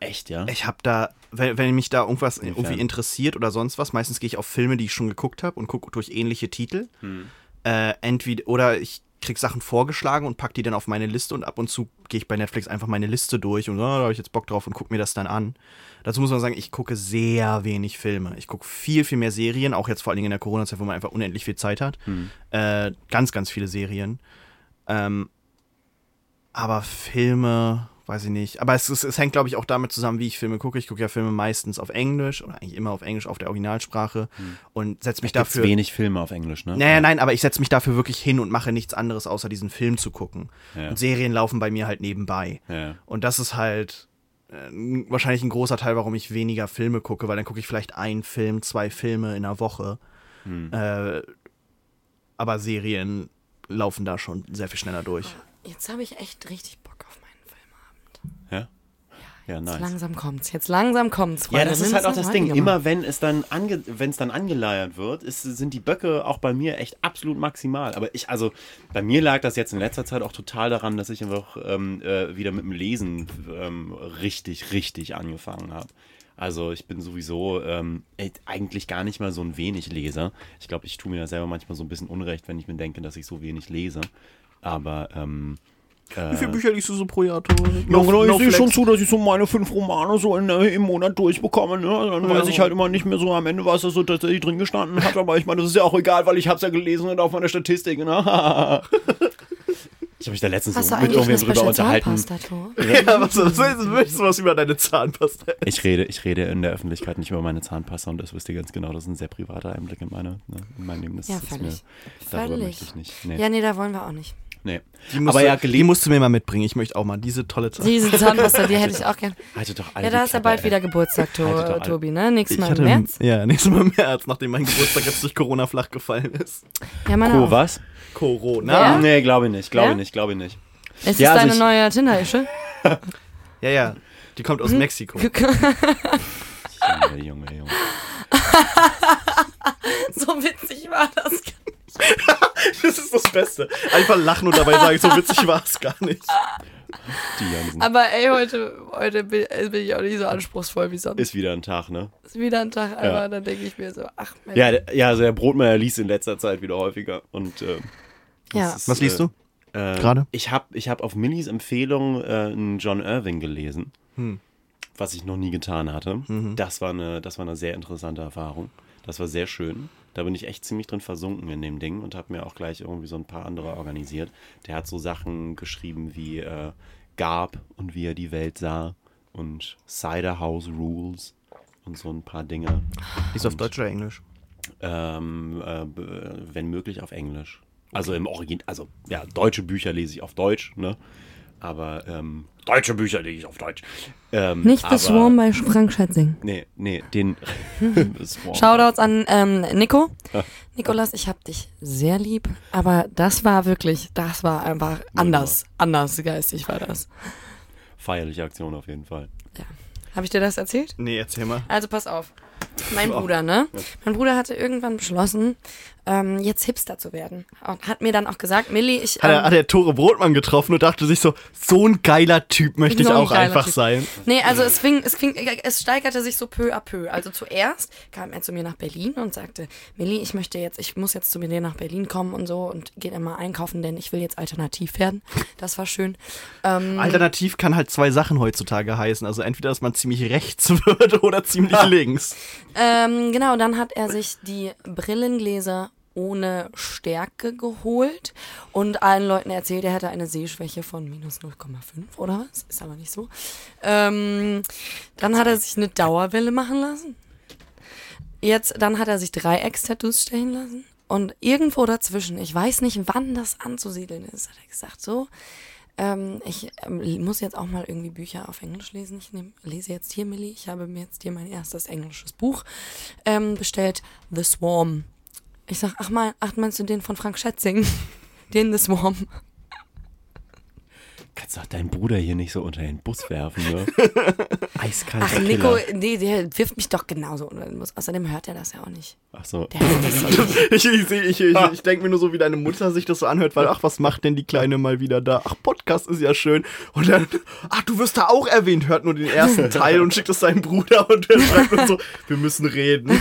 [SPEAKER 2] Echt, ja.
[SPEAKER 1] Ich habe da, wenn, wenn mich da irgendwas
[SPEAKER 2] Inwiefern?
[SPEAKER 1] irgendwie interessiert oder sonst was, meistens gehe ich auf Filme, die ich schon geguckt habe und gucke durch ähnliche Titel.
[SPEAKER 2] Hm.
[SPEAKER 1] Äh, entweder, oder ich krieg Sachen vorgeschlagen und pack die dann auf meine Liste und ab und zu gehe ich bei Netflix einfach meine Liste durch und oh, da habe ich jetzt Bock drauf und gucke mir das dann an. Dazu muss man sagen, ich gucke sehr wenig Filme. Ich gucke viel, viel mehr Serien, auch jetzt vor allen Dingen in der Corona-Zeit, wo man einfach unendlich viel Zeit hat.
[SPEAKER 2] Hm.
[SPEAKER 1] Äh, ganz, ganz viele Serien. Ähm, aber Filme, weiß ich nicht. Aber es, es, es hängt, glaube ich, auch damit zusammen, wie ich Filme gucke. Ich gucke ja Filme meistens auf Englisch oder eigentlich immer auf Englisch, auf der Originalsprache und setze mich
[SPEAKER 2] Hm. Gibt's
[SPEAKER 1] dafür.
[SPEAKER 2] wenig Filme auf Englisch, ne?
[SPEAKER 1] Naja, nein, aber ich setze mich dafür wirklich hin und mache nichts anderes, außer diesen Film zu gucken.
[SPEAKER 2] Ja.
[SPEAKER 1] Und Serien laufen bei mir halt nebenbei.
[SPEAKER 2] Ja.
[SPEAKER 1] Und das ist halt äh, wahrscheinlich ein großer Teil, warum ich weniger Filme gucke, weil dann gucke ich vielleicht einen Film, zwei Filme in einer Woche.
[SPEAKER 2] Hm.
[SPEAKER 1] Äh, aber Serien laufen da schon sehr viel schneller durch.
[SPEAKER 3] Jetzt habe ich echt richtig Bock auf meinen Filmabend.
[SPEAKER 2] Ja? Ja,
[SPEAKER 3] Jetzt
[SPEAKER 2] nice.
[SPEAKER 3] langsam kommt's. Jetzt langsam kommt's.
[SPEAKER 2] Ja,
[SPEAKER 3] Freunde.
[SPEAKER 2] das ist halt auch das Ding.
[SPEAKER 3] häufiger
[SPEAKER 2] Immer wenn es dann ange wenn es dann angeleiert wird, ist, sind die Böcke auch bei mir echt absolut maximal. Aber ich, also bei mir lag das jetzt in letzter Zeit auch total daran, dass ich einfach ähm, äh, wieder mit dem Lesen ähm, richtig, richtig angefangen habe. Also ich bin sowieso ähm, eigentlich gar nicht mal so ein wenig Leser. Ich glaube, ich tue mir selber manchmal so ein bisschen Unrecht, wenn ich mir denke, dass ich so wenig lese. Aber ähm,
[SPEAKER 1] Wie viele Bücher liest du so pro Jahr, Tore?
[SPEAKER 4] Ja, genau, ich sehe schon zu, dass ich so meine fünf Romane so in, äh, im Monat durchbekomme. Ne? Dann weiß ich halt immer nicht mehr so am Ende, was da so tatsächlich drin gestanden hat. Aber ich meine, das ist ja auch egal, weil ich hab's ja gelesen und auf meiner Statistik. Ne?
[SPEAKER 2] ich habe mich da letztens
[SPEAKER 3] Hast
[SPEAKER 2] so mit irgendwem drüber unterhalten. (laughs)
[SPEAKER 1] Ja, was, möchtest du was über deine Zahnpasta?
[SPEAKER 2] Ich rede, ich rede in der Öffentlichkeit nicht über meine Zahnpasta und das wisst ihr ganz genau. Das ist ein sehr privater Einblick in, meine, ne, in mein Leben. Das
[SPEAKER 3] Ja,
[SPEAKER 2] ist
[SPEAKER 3] völlig.
[SPEAKER 2] Mir, darüber
[SPEAKER 3] Völlig.
[SPEAKER 2] möchte ich nicht. Nee,
[SPEAKER 3] Ja, nee, da wollen wir auch nicht.
[SPEAKER 2] Nee.
[SPEAKER 1] Die musst,
[SPEAKER 2] Aber
[SPEAKER 1] du,
[SPEAKER 2] ja,
[SPEAKER 1] die musst du mir mal mitbringen. Ich möchte auch mal diese tolle Zahnpasta.
[SPEAKER 3] Diese Zahnpasta, die hätte ich auch gern.
[SPEAKER 2] Haltet doch alle
[SPEAKER 3] Ja, da ist ja bald wieder Geburtstag, to
[SPEAKER 2] alle-
[SPEAKER 3] Tobi, ne? Nächstes
[SPEAKER 1] Ich
[SPEAKER 3] Mal
[SPEAKER 1] hatte
[SPEAKER 3] im März.
[SPEAKER 1] Ja, (laughs) nächstes Mal im März, nachdem mein Geburtstag jetzt durch Corona flach gefallen ist.
[SPEAKER 3] Ja, meine
[SPEAKER 2] Co,
[SPEAKER 3] auch.
[SPEAKER 2] was?
[SPEAKER 1] Corona?
[SPEAKER 3] Ja?
[SPEAKER 2] Nee, glaube ich nicht. Glaube
[SPEAKER 3] Ja?
[SPEAKER 2] ich nicht. Glaube ich nicht.
[SPEAKER 3] Ist
[SPEAKER 2] Ja,
[SPEAKER 3] das
[SPEAKER 2] also
[SPEAKER 3] deine
[SPEAKER 2] ich-
[SPEAKER 3] neue Tinder-Ische? (laughs)
[SPEAKER 1] Ja, ja. Die kommt
[SPEAKER 3] Hm?
[SPEAKER 1] aus Mexiko. (laughs)
[SPEAKER 2] Junge, Junge, Junge.
[SPEAKER 3] so witzig war das. (laughs)
[SPEAKER 1] Das ist das Beste. Einfach lachen und dabei sagen, so witzig war es gar nicht.
[SPEAKER 3] Aber ey, heute, heute bin, äh, bin ich auch nicht so anspruchsruhsvoll wie sonst.
[SPEAKER 2] Ist wieder ein Tag, ne?
[SPEAKER 3] Ist wieder ein Tag, aber
[SPEAKER 2] Ja.
[SPEAKER 3] dann denke ich mir so, ach Mensch.
[SPEAKER 2] Ja, der- ja, also der Brotmeier liest in letzter Zeit wieder häufiger. Und, äh,
[SPEAKER 3] Ja.
[SPEAKER 2] ist,
[SPEAKER 1] Was liest
[SPEAKER 2] äh,
[SPEAKER 1] du?
[SPEAKER 2] Äh,
[SPEAKER 1] Gerade?
[SPEAKER 2] Ich habe ich hab auf Millys Empfehlung äh, einen John Irving gelesen,
[SPEAKER 1] Hm.
[SPEAKER 2] was ich noch nie getan hatte. Das, war eine, das war eine sehr interessante Erfahrung. Das war sehr schön. Da bin ich echt ziemlich drin versunken in dem Ding und habe mir auch gleich irgendwie so ein paar andere organisiert. Der hat so Sachen geschrieben wie äh, Gab und wie er die Welt sah und Cider House Rules und so ein paar Dinge.
[SPEAKER 1] Ist auf Deutsch oder Englisch?
[SPEAKER 2] Ähm, äh, wenn möglich auf Englisch. Also im Original, also ja, deutsche Bücher lese ich auf Deutsch, ne? Aber ähm, deutsche Bücher lese ich auf Deutsch. Ähm,
[SPEAKER 3] Nicht
[SPEAKER 2] aber,
[SPEAKER 3] The Swarm bei Frank Schätzing.
[SPEAKER 2] Nee, nee, den. (laughs) (laughs)
[SPEAKER 3] Shoutouts an ähm, Nico. Nikolas, ich hab dich sehr lieb, aber das war wirklich, das war einfach anders. Anders geistig war das.
[SPEAKER 2] Feierliche Aktion auf jeden Fall.
[SPEAKER 3] Habe ich dir das erzählt?
[SPEAKER 1] Nee, erzähl mal.
[SPEAKER 3] Also pass auf. Mein Bruder, ne? Mein Bruder hatte irgendwann beschlossen, ähm, jetzt Hipster zu werden. Und hat mir dann auch gesagt, Millie, ich.
[SPEAKER 1] Hat er,
[SPEAKER 3] ähm,
[SPEAKER 1] hat er Tore Brotmann getroffen und dachte sich so, so ein geiler Typ möchte ich
[SPEAKER 3] ein
[SPEAKER 1] auch einfach
[SPEAKER 3] Typ.
[SPEAKER 1] sein.
[SPEAKER 3] Nee, also es fing, es fing, es steigerte sich so peu à peu. Also zuerst kam er zu mir nach Berlin und sagte, Millie, ich möchte jetzt, ich muss jetzt zu mir nach Berlin kommen und so und geht immer einkaufen, denn ich will jetzt alternativ werden. Das war schön. Ähm,
[SPEAKER 1] Alternativ kann halt zwei Sachen heutzutage heißen. Also entweder, dass man ziemlich rechts (laughs) wird oder ziemlich links.
[SPEAKER 3] Ähm, genau, dann hat er sich die Brillengläser ohne Stärke geholt und allen Leuten erzählt, er hätte eine Sehschwäche von minus 0,5 oder was? Ist aber nicht so. Ähm, dann hat er sich eine Dauerwelle machen lassen. Jetzt, dann hat er sich Dreieckstattoos stechen lassen. Und irgendwo dazwischen, ich weiß nicht, wann das anzusiedeln ist, hat er gesagt, so, ähm, ich ähm, muss jetzt auch mal irgendwie Bücher auf Englisch lesen. Ich nehm, lese jetzt hier, Millie, ich habe mir jetzt hier mein erstes englisches Buch ähm, bestellt, The Swarm. Ich sag, ach, mal, ach, meinst du den von Frank Schätzing? (laughs) Den The Swarm.
[SPEAKER 2] Kannst doch deinen Bruder hier nicht so unter den Bus werfen, ne? (laughs) Eiskalter
[SPEAKER 3] Ach, Nico, nee, der wirft mich doch genauso unter den Bus. Außerdem hört er das ja auch nicht.
[SPEAKER 2] Ach so.
[SPEAKER 3] Der hört das. (laughs)
[SPEAKER 1] Ich, ich, ich, ich, ich denke mir nur so, wie deine Mutter sich das so anhört, weil, ach, was macht denn die Kleine mal wieder da? Ach, Podcast ist ja schön. Und dann, ach, du wirst da auch erwähnt, hört nur den ersten (laughs) Teil und schickt es seinem Bruder und der schreibt nur so, wir müssen reden.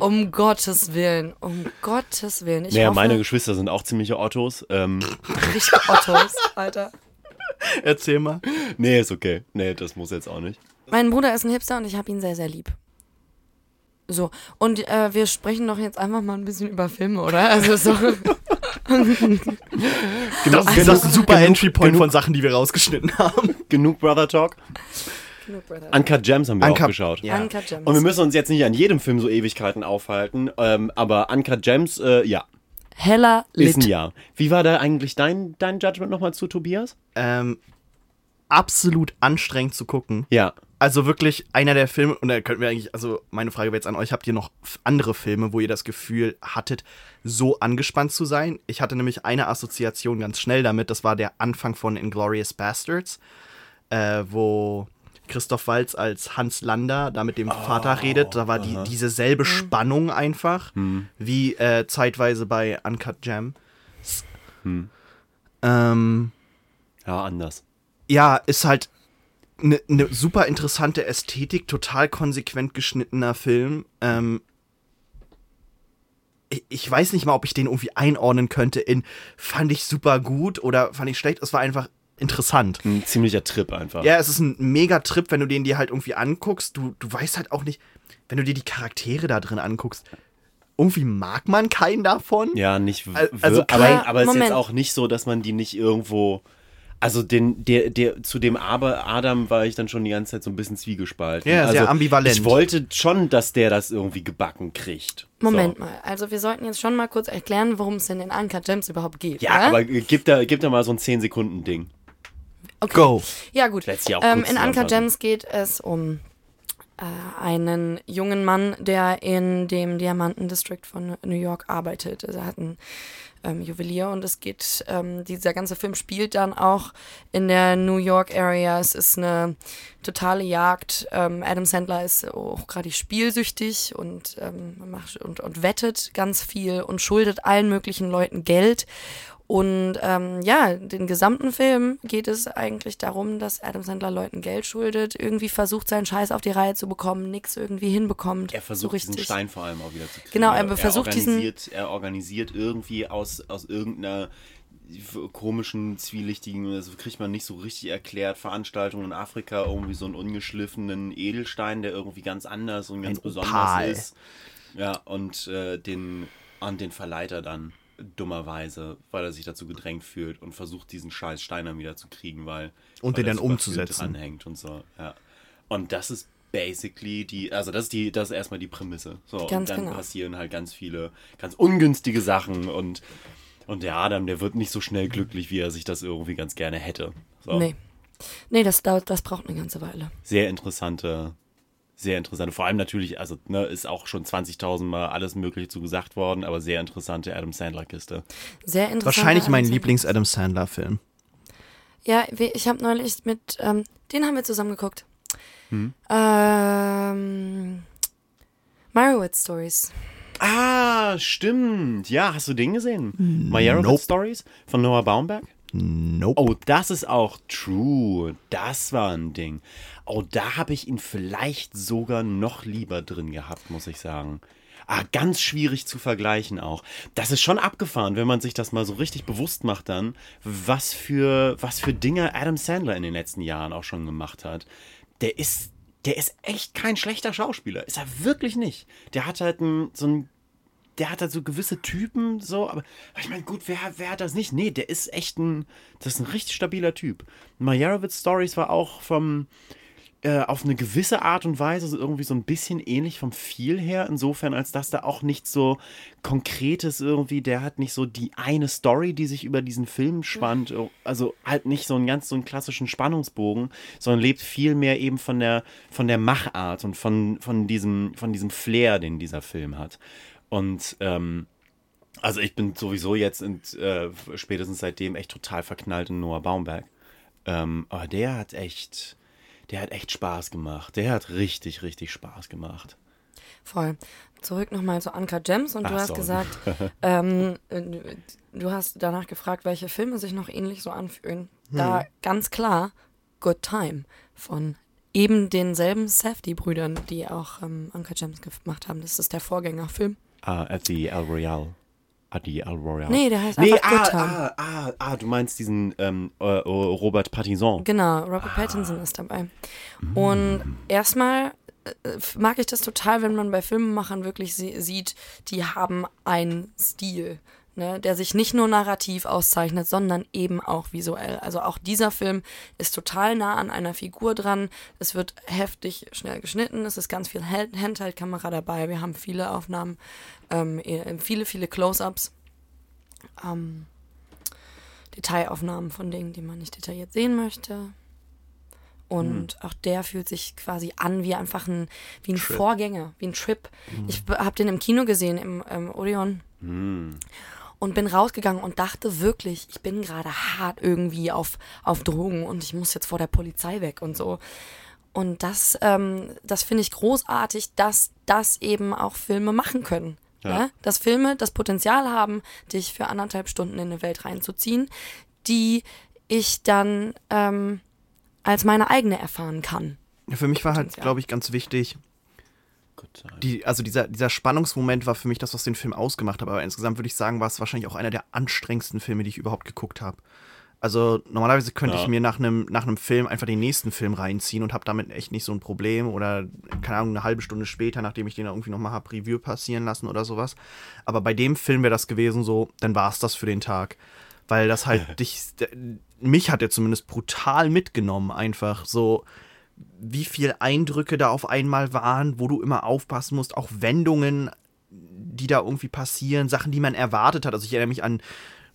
[SPEAKER 3] Um Gottes Willen, um Gottes Willen. Ich
[SPEAKER 2] Naja,
[SPEAKER 3] hoffe,
[SPEAKER 2] meine Geschwister sind auch ziemliche Ottos. Ähm,
[SPEAKER 3] richtig Ottos, Alter. (laughs)
[SPEAKER 1] Erzähl mal.
[SPEAKER 2] nee, ist okay. Nee, das muss jetzt auch nicht.
[SPEAKER 3] Mein Bruder ist ein Hipster und ich habe ihn sehr, sehr lieb. So, und äh, wir sprechen doch jetzt einfach mal ein bisschen über Filme, oder? Also so.
[SPEAKER 1] Das, das ist ein super Entry Point von Sachen, die wir rausgeschnitten haben.
[SPEAKER 2] Genug Brother Talk. Uncut Gems haben wir
[SPEAKER 1] Uncut-
[SPEAKER 2] auch geschaut.
[SPEAKER 1] Ja.
[SPEAKER 3] Uncut Gems.
[SPEAKER 2] Und wir müssen uns jetzt nicht an jedem Film so Ewigkeiten aufhalten, ähm, aber Uncut Gems, äh, ja,
[SPEAKER 3] Heller
[SPEAKER 2] ist ein
[SPEAKER 3] Lit.
[SPEAKER 2] Ja. Wie war da eigentlich dein, dein Judgment nochmal zu Tobias?
[SPEAKER 1] Ähm, absolut anstrengend zu gucken.
[SPEAKER 2] Ja.
[SPEAKER 1] Also wirklich einer der Filme, und da könnten wir eigentlich, also meine Frage wäre jetzt an euch, habt ihr noch andere Filme, wo ihr das Gefühl hattet, so angespannt zu sein? Ich hatte nämlich eine Assoziation ganz schnell damit, das war der Anfang von Inglourious Bastards, äh, wo Christoph Waltz als Hans Lander da mit dem Vater redet. Da war die, diese selbe Spannung einfach, wie äh, zeitweise bei Uncut Gem. Ähm,
[SPEAKER 2] Ja, anders.
[SPEAKER 1] ja, ist halt eine ne super interessante Ästhetik, total konsequent geschnittener Film. Ähm, ich, ich weiß nicht mal, ob ich den irgendwie einordnen könnte in fand ich super gut oder fand ich schlecht. Es war einfach interessant.
[SPEAKER 2] Ein ziemlicher Trip einfach.
[SPEAKER 1] Ja, es ist ein mega Trip, wenn du den dir halt irgendwie anguckst. Du, du weißt halt auch nicht, wenn du dir die Charaktere da drin anguckst, irgendwie mag man keinen davon.
[SPEAKER 2] Ja, nicht.
[SPEAKER 1] also
[SPEAKER 2] aber,
[SPEAKER 3] klar,
[SPEAKER 2] aber es ist jetzt auch nicht so, dass man die nicht irgendwo. Also den, der, der, zu dem Aber Adam war ich dann schon die ganze Zeit so ein bisschen zwiegespalten.
[SPEAKER 1] Ja,
[SPEAKER 2] also,
[SPEAKER 1] sehr ambivalent.
[SPEAKER 2] Ich wollte schon, dass der das irgendwie gebacken kriegt.
[SPEAKER 3] Moment
[SPEAKER 2] so.
[SPEAKER 3] mal, also wir sollten jetzt schon mal kurz erklären, worum es denn in Uncut Gems überhaupt geht.
[SPEAKER 2] Ja, aber gib da, gib da mal so ein 10-Sekunden-Ding.
[SPEAKER 3] Okay.
[SPEAKER 1] Go.
[SPEAKER 3] Ja, gut. Ähm, in
[SPEAKER 2] zusammenfassen.
[SPEAKER 3] Gems geht es um äh, einen jungen Mann, der in dem Diamantendistrict von New York arbeitet. Also er hat einen ähm, Juwelier und es geht, ähm, dieser ganze Film spielt dann auch in der New York Area. Es ist eine totale Jagd. Ähm, Adam Sandler ist auch gerade spielsüchtig und, ähm, macht, und, und wettet ganz viel und schuldet allen möglichen Leuten Geld. Und ähm, ja, den gesamten Film geht es eigentlich darum, dass Adam Sandler Leuten Geld schuldet, irgendwie versucht, seinen Scheiß auf die Reihe zu bekommen, nichts irgendwie hinbekommt.
[SPEAKER 2] Er versucht
[SPEAKER 3] so richtig.
[SPEAKER 2] diesen Stein vor allem auch wieder zu kriegen.
[SPEAKER 3] Genau, er versucht diesen-
[SPEAKER 2] organisiert, Er organisiert irgendwie aus, aus irgendeiner komischen, zwielichtigen, das kriegt man nicht so richtig erklärt, Veranstaltung in Afrika, irgendwie so einen ungeschliffenen Edelstein, der irgendwie ganz anders und ganz
[SPEAKER 1] Ein
[SPEAKER 2] besonders
[SPEAKER 1] Opal.
[SPEAKER 2] ist. Ja, und äh, den, an den Verleiter dann dummerweise, weil er sich dazu gedrängt fühlt und versucht, diesen scheiß Stein dann wieder zu kriegen, weil
[SPEAKER 1] Und
[SPEAKER 2] weil
[SPEAKER 1] den
[SPEAKER 2] da
[SPEAKER 1] dann umzusetzen.
[SPEAKER 2] dranhängt und so, ja. Und das ist basically die, also das ist die, das ist erstmal die Prämisse. So,
[SPEAKER 3] Ganz
[SPEAKER 2] und dann
[SPEAKER 3] genau.
[SPEAKER 2] passieren halt ganz viele, ganz ungünstige Sachen und, und der Adam, der wird nicht so schnell glücklich, wie er sich das irgendwie ganz gerne hätte. So,
[SPEAKER 3] Nee. Nee, das dauert, das braucht eine ganze Weile.
[SPEAKER 2] Sehr interessante, sehr interessante, vor allem natürlich, also ne, ist auch schon 20.000 Mal alles Mögliche zu gesagt worden, aber sehr interessante Adam Sandler-Kiste.
[SPEAKER 3] Sehr interessant.
[SPEAKER 1] Wahrscheinlich mein Lieblings-Adam Sandler-Film.
[SPEAKER 3] Ja, ich habe neulich mit, ähm, den haben wir zusammen geguckt.
[SPEAKER 2] Hm?
[SPEAKER 3] Ähm, Meyerowitz Stories.
[SPEAKER 2] Ah, stimmt. Ja, hast du den gesehen? Meyerowitz
[SPEAKER 1] Nope.
[SPEAKER 2] Stories von Noah Baumberg?
[SPEAKER 1] Nope.
[SPEAKER 2] Oh, das ist auch true. Das war ein Ding. Oh, da habe ich ihn vielleicht sogar noch lieber drin gehabt, muss ich sagen. Ah, ganz schwierig zu vergleichen auch. Das ist schon abgefahren, wenn man sich das mal so richtig bewusst macht dann, was für, was für Dinge Adam Sandler in den letzten Jahren auch schon gemacht hat. Der ist, der ist echt kein schlechter Schauspieler. Ist er wirklich nicht. Der hat halt ein, so ein der hat halt so gewisse Typen, so, aber ich meine, gut, wer, wer hat das nicht? Nee, der ist echt ein, das ist ein richtig stabiler Typ. Meyerowitz Stories war auch vom, äh, auf eine gewisse Art und Weise so irgendwie so ein bisschen ähnlich vom Feel her, insofern, als dass da auch nicht so konkretes irgendwie, der hat nicht so die eine Story, die sich über diesen Film spannt, also halt nicht so einen ganz so einen klassischen Spannungsbogen, sondern lebt viel mehr eben von der, von der Machart und von, von diesem, von diesem Flair, den dieser Film hat. Und ähm, also ich bin sowieso jetzt in, äh, spätestens seitdem echt total verknallt in Noah Baumberg. Ähm, aber der hat echt, der hat echt Spaß gemacht. Der hat richtig, richtig Spaß gemacht.
[SPEAKER 3] Voll. Zurück nochmal zu Anka Gems und du
[SPEAKER 2] Ach
[SPEAKER 3] hast
[SPEAKER 2] so.
[SPEAKER 3] gesagt, (laughs) ähm, äh, du hast danach gefragt, welche Filme sich noch ähnlich so anfühlen. Da ganz klar Good Time von eben denselben Safdie-Brüdern, die auch ähm, Anka Gems gemacht haben. Das ist der Vorgängerfilm.
[SPEAKER 2] Ah, at the El Royale. At the El Royale.
[SPEAKER 3] Nee, der heißt
[SPEAKER 2] Nee,
[SPEAKER 3] einfach
[SPEAKER 2] ah,
[SPEAKER 3] Time.
[SPEAKER 2] ah, ah, ah, du meinst diesen ähm, äh, äh, Robert Pattinson.
[SPEAKER 3] Genau,
[SPEAKER 2] Ah.
[SPEAKER 3] Robert Pattinson ist dabei.
[SPEAKER 2] Mm.
[SPEAKER 3] Und erstmal äh, mag ich das total, wenn man bei Filmemachern wirklich sie sieht, die haben einen Stil, ne, der sich nicht nur narrativ auszeichnet, sondern eben auch visuell. Also auch dieser Film ist total nah an einer Figur dran. Es wird heftig schnell geschnitten, es ist ganz viel Hand- Handheld-Kamera dabei. Wir haben viele Aufnahmen, ähm, eh- viele, viele Close-ups. Ähm, Detailaufnahmen von Dingen, die man nicht detailliert sehen möchte. Und auch der fühlt sich quasi an wie einfach ein, wie ein Vorgänger, wie ein Trip. Ich habe den im Kino gesehen, im ähm, Odeon. Und bin rausgegangen und dachte wirklich, ich bin gerade hart irgendwie auf, auf Drogen und ich muss jetzt vor der Polizei weg und so. Und das, ähm, das finde ich großartig, dass das eben auch Filme machen können.
[SPEAKER 2] Ja.
[SPEAKER 3] Ja. Dass Filme das Potenzial haben, dich für anderthalb Stunden in eine Welt reinzuziehen, die ich dann ähm, als meine eigene erfahren kann.
[SPEAKER 1] Für mich war halt, glaube ich, ganz wichtig. Die, also dieser, dieser Spannungsmoment war für mich das, was den Film ausgemacht hat. Aber insgesamt würde ich sagen, war es wahrscheinlich auch einer der anstrengendsten Filme, die ich überhaupt geguckt habe. Also normalerweise könnte
[SPEAKER 2] Ja.
[SPEAKER 1] ich mir nach einem nach einem Film einfach den nächsten Film reinziehen und habe damit echt nicht so ein Problem oder keine Ahnung eine halbe Stunde später, nachdem ich den irgendwie noch mal hab Review passieren lassen oder sowas. Aber bei dem Film wäre das gewesen so, dann war es das für den Tag, weil das halt (laughs) dich mich hat er zumindest brutal mitgenommen einfach so wie viel Eindrücke da auf einmal waren, wo du immer aufpassen musst, auch Wendungen, die da irgendwie passieren, Sachen, die man erwartet hat. Also ich erinnere mich an,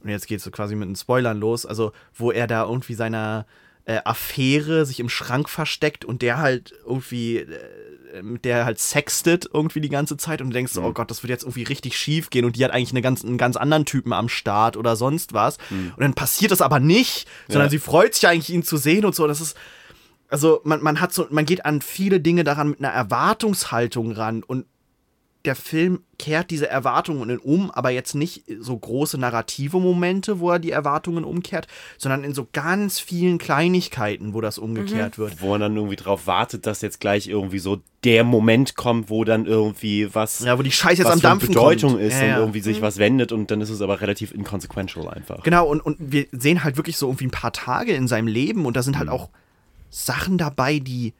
[SPEAKER 1] und jetzt geht es so quasi mit den Spoilern los, also wo er da irgendwie seiner äh, Affäre sich im Schrank versteckt und der halt irgendwie, äh, mit der halt sextet irgendwie die ganze Zeit und du denkst, so, oh Gott, das wird jetzt irgendwie richtig schief gehen und die hat eigentlich eine ganz, einen ganz anderen Typen am Start oder sonst was. Und dann passiert das aber nicht, sondern
[SPEAKER 2] Ja.
[SPEAKER 1] sie freut sich eigentlich, ihn zu sehen und so. Das ist, also man, man hat so, man geht an viele Dinge daran mit einer Erwartungshaltung ran und der Film kehrt diese Erwartungen um, aber jetzt nicht so große narrative Momente, wo er die Erwartungen umkehrt, sondern in so ganz vielen Kleinigkeiten, wo das umgekehrt wird.
[SPEAKER 2] Wo man dann irgendwie drauf wartet, dass jetzt gleich irgendwie so der Moment kommt, wo dann irgendwie was,
[SPEAKER 1] Ja, wo die Scheiße jetzt am
[SPEAKER 2] von
[SPEAKER 1] Dampfen
[SPEAKER 2] Bedeutung
[SPEAKER 1] kommt.
[SPEAKER 2] ist
[SPEAKER 1] Ja, ja.
[SPEAKER 2] und irgendwie sich was wendet und dann ist es aber relativ inconsequential einfach.
[SPEAKER 1] Genau, und, und wir sehen halt wirklich so irgendwie ein paar Tage in seinem Leben und da sind halt
[SPEAKER 2] Mhm.
[SPEAKER 1] auch Sachen dabei, die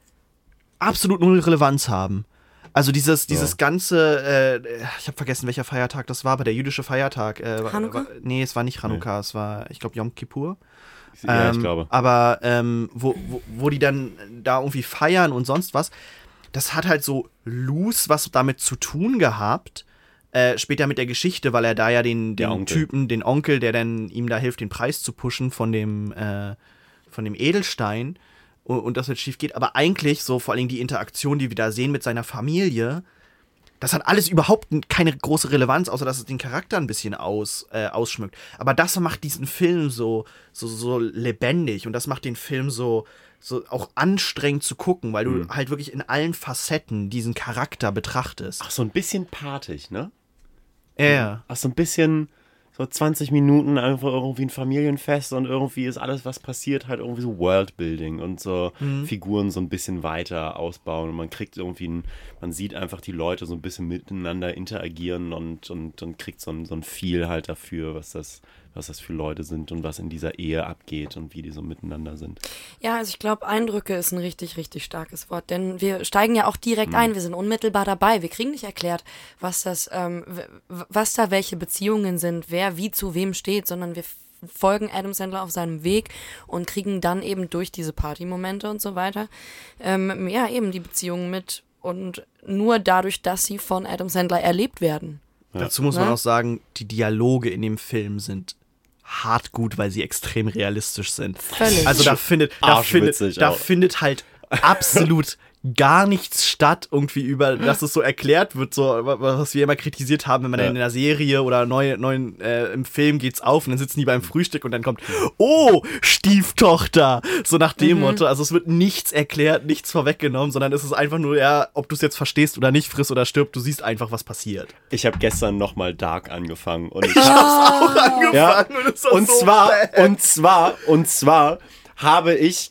[SPEAKER 1] absolut null Relevanz haben. Also dieses, dieses ganze, äh, ich habe vergessen, welcher Feiertag das war, aber der jüdische Feiertag. Äh, war-
[SPEAKER 3] Hanukkah?
[SPEAKER 1] War, nee, es war nicht Hanukkah, es war, ich glaube, Yom Kippur.
[SPEAKER 2] Ja,
[SPEAKER 1] Ähm,
[SPEAKER 2] ich glaube.
[SPEAKER 1] Aber ähm, wo, wo, wo die dann da irgendwie feiern und sonst was, das hat halt so loose was damit zu tun gehabt. Äh, später mit der Geschichte, weil er da ja den, den
[SPEAKER 2] Onkel.
[SPEAKER 1] Typen, den Onkel, der dann ihm da hilft, den Preis zu pushen von dem, äh, von dem Edelstein und, und das jetzt schief geht. Aber eigentlich, so vor allem die Interaktion, die wir da sehen mit seiner Familie, das hat alles überhaupt keine große Relevanz, außer dass es den Charakter ein bisschen aus, äh, ausschmückt. Aber das macht diesen Film so, so, so lebendig und das macht den Film so, so auch anstrengend zu gucken, weil du
[SPEAKER 2] Mhm.
[SPEAKER 1] halt wirklich in allen Facetten diesen Charakter betrachtest.
[SPEAKER 2] Ach, so ein bisschen patig, ne?
[SPEAKER 1] Ja, ja.
[SPEAKER 2] Ach, so ein bisschen, so 20 Minuten einfach irgendwie ein Familienfest und irgendwie ist alles, was passiert, halt irgendwie so Worldbuilding und so Figuren so ein bisschen weiter ausbauen. Und man kriegt irgendwie ein, man sieht einfach die Leute so ein bisschen miteinander interagieren und, und, und kriegt so ein, so ein Feel halt dafür, was das, was das für Leute sind und was in dieser Ehe abgeht und wie die so miteinander sind.
[SPEAKER 3] Ja, also ich glaube, Eindrücke ist ein richtig, richtig starkes Wort, denn wir steigen ja auch direkt ein, wir sind unmittelbar dabei, wir kriegen nicht erklärt, was das, ähm, was da welche Beziehungen sind, wer wie zu wem steht, sondern wir folgen Adam Sandler auf seinem Weg und kriegen dann eben durch diese Partymomente und so weiter, ähm, ja, eben die Beziehungen mit und nur dadurch, dass sie von Adam Sandler erlebt werden.
[SPEAKER 1] Dazu muss man
[SPEAKER 3] Ne?
[SPEAKER 1] auch sagen, die Dialoge in dem Film sind hart gut, weil sie extrem realistisch sind.
[SPEAKER 3] Völlig.
[SPEAKER 1] Also da findet, da findet, da findet halt absolut gar nichts statt, irgendwie über, dass es so erklärt wird, so was wir immer kritisiert haben, wenn man
[SPEAKER 2] Ja.
[SPEAKER 1] in einer Serie oder neu, neuen äh, im Film geht's auf und dann sitzen die beim Frühstück und dann kommt, oh, Stieftochter, so nach dem Motto. Also es wird nichts erklärt, nichts vorweggenommen, sondern es ist einfach nur, ja, ob du es jetzt verstehst oder nicht, friss oder stirb, du siehst einfach, was passiert.
[SPEAKER 2] Ich habe gestern nochmal Dark angefangen und ich
[SPEAKER 1] Auch angefangen
[SPEAKER 2] Ja,
[SPEAKER 1] und,
[SPEAKER 2] und
[SPEAKER 1] so
[SPEAKER 2] zwar,
[SPEAKER 1] bad.
[SPEAKER 2] und zwar, und zwar habe ich,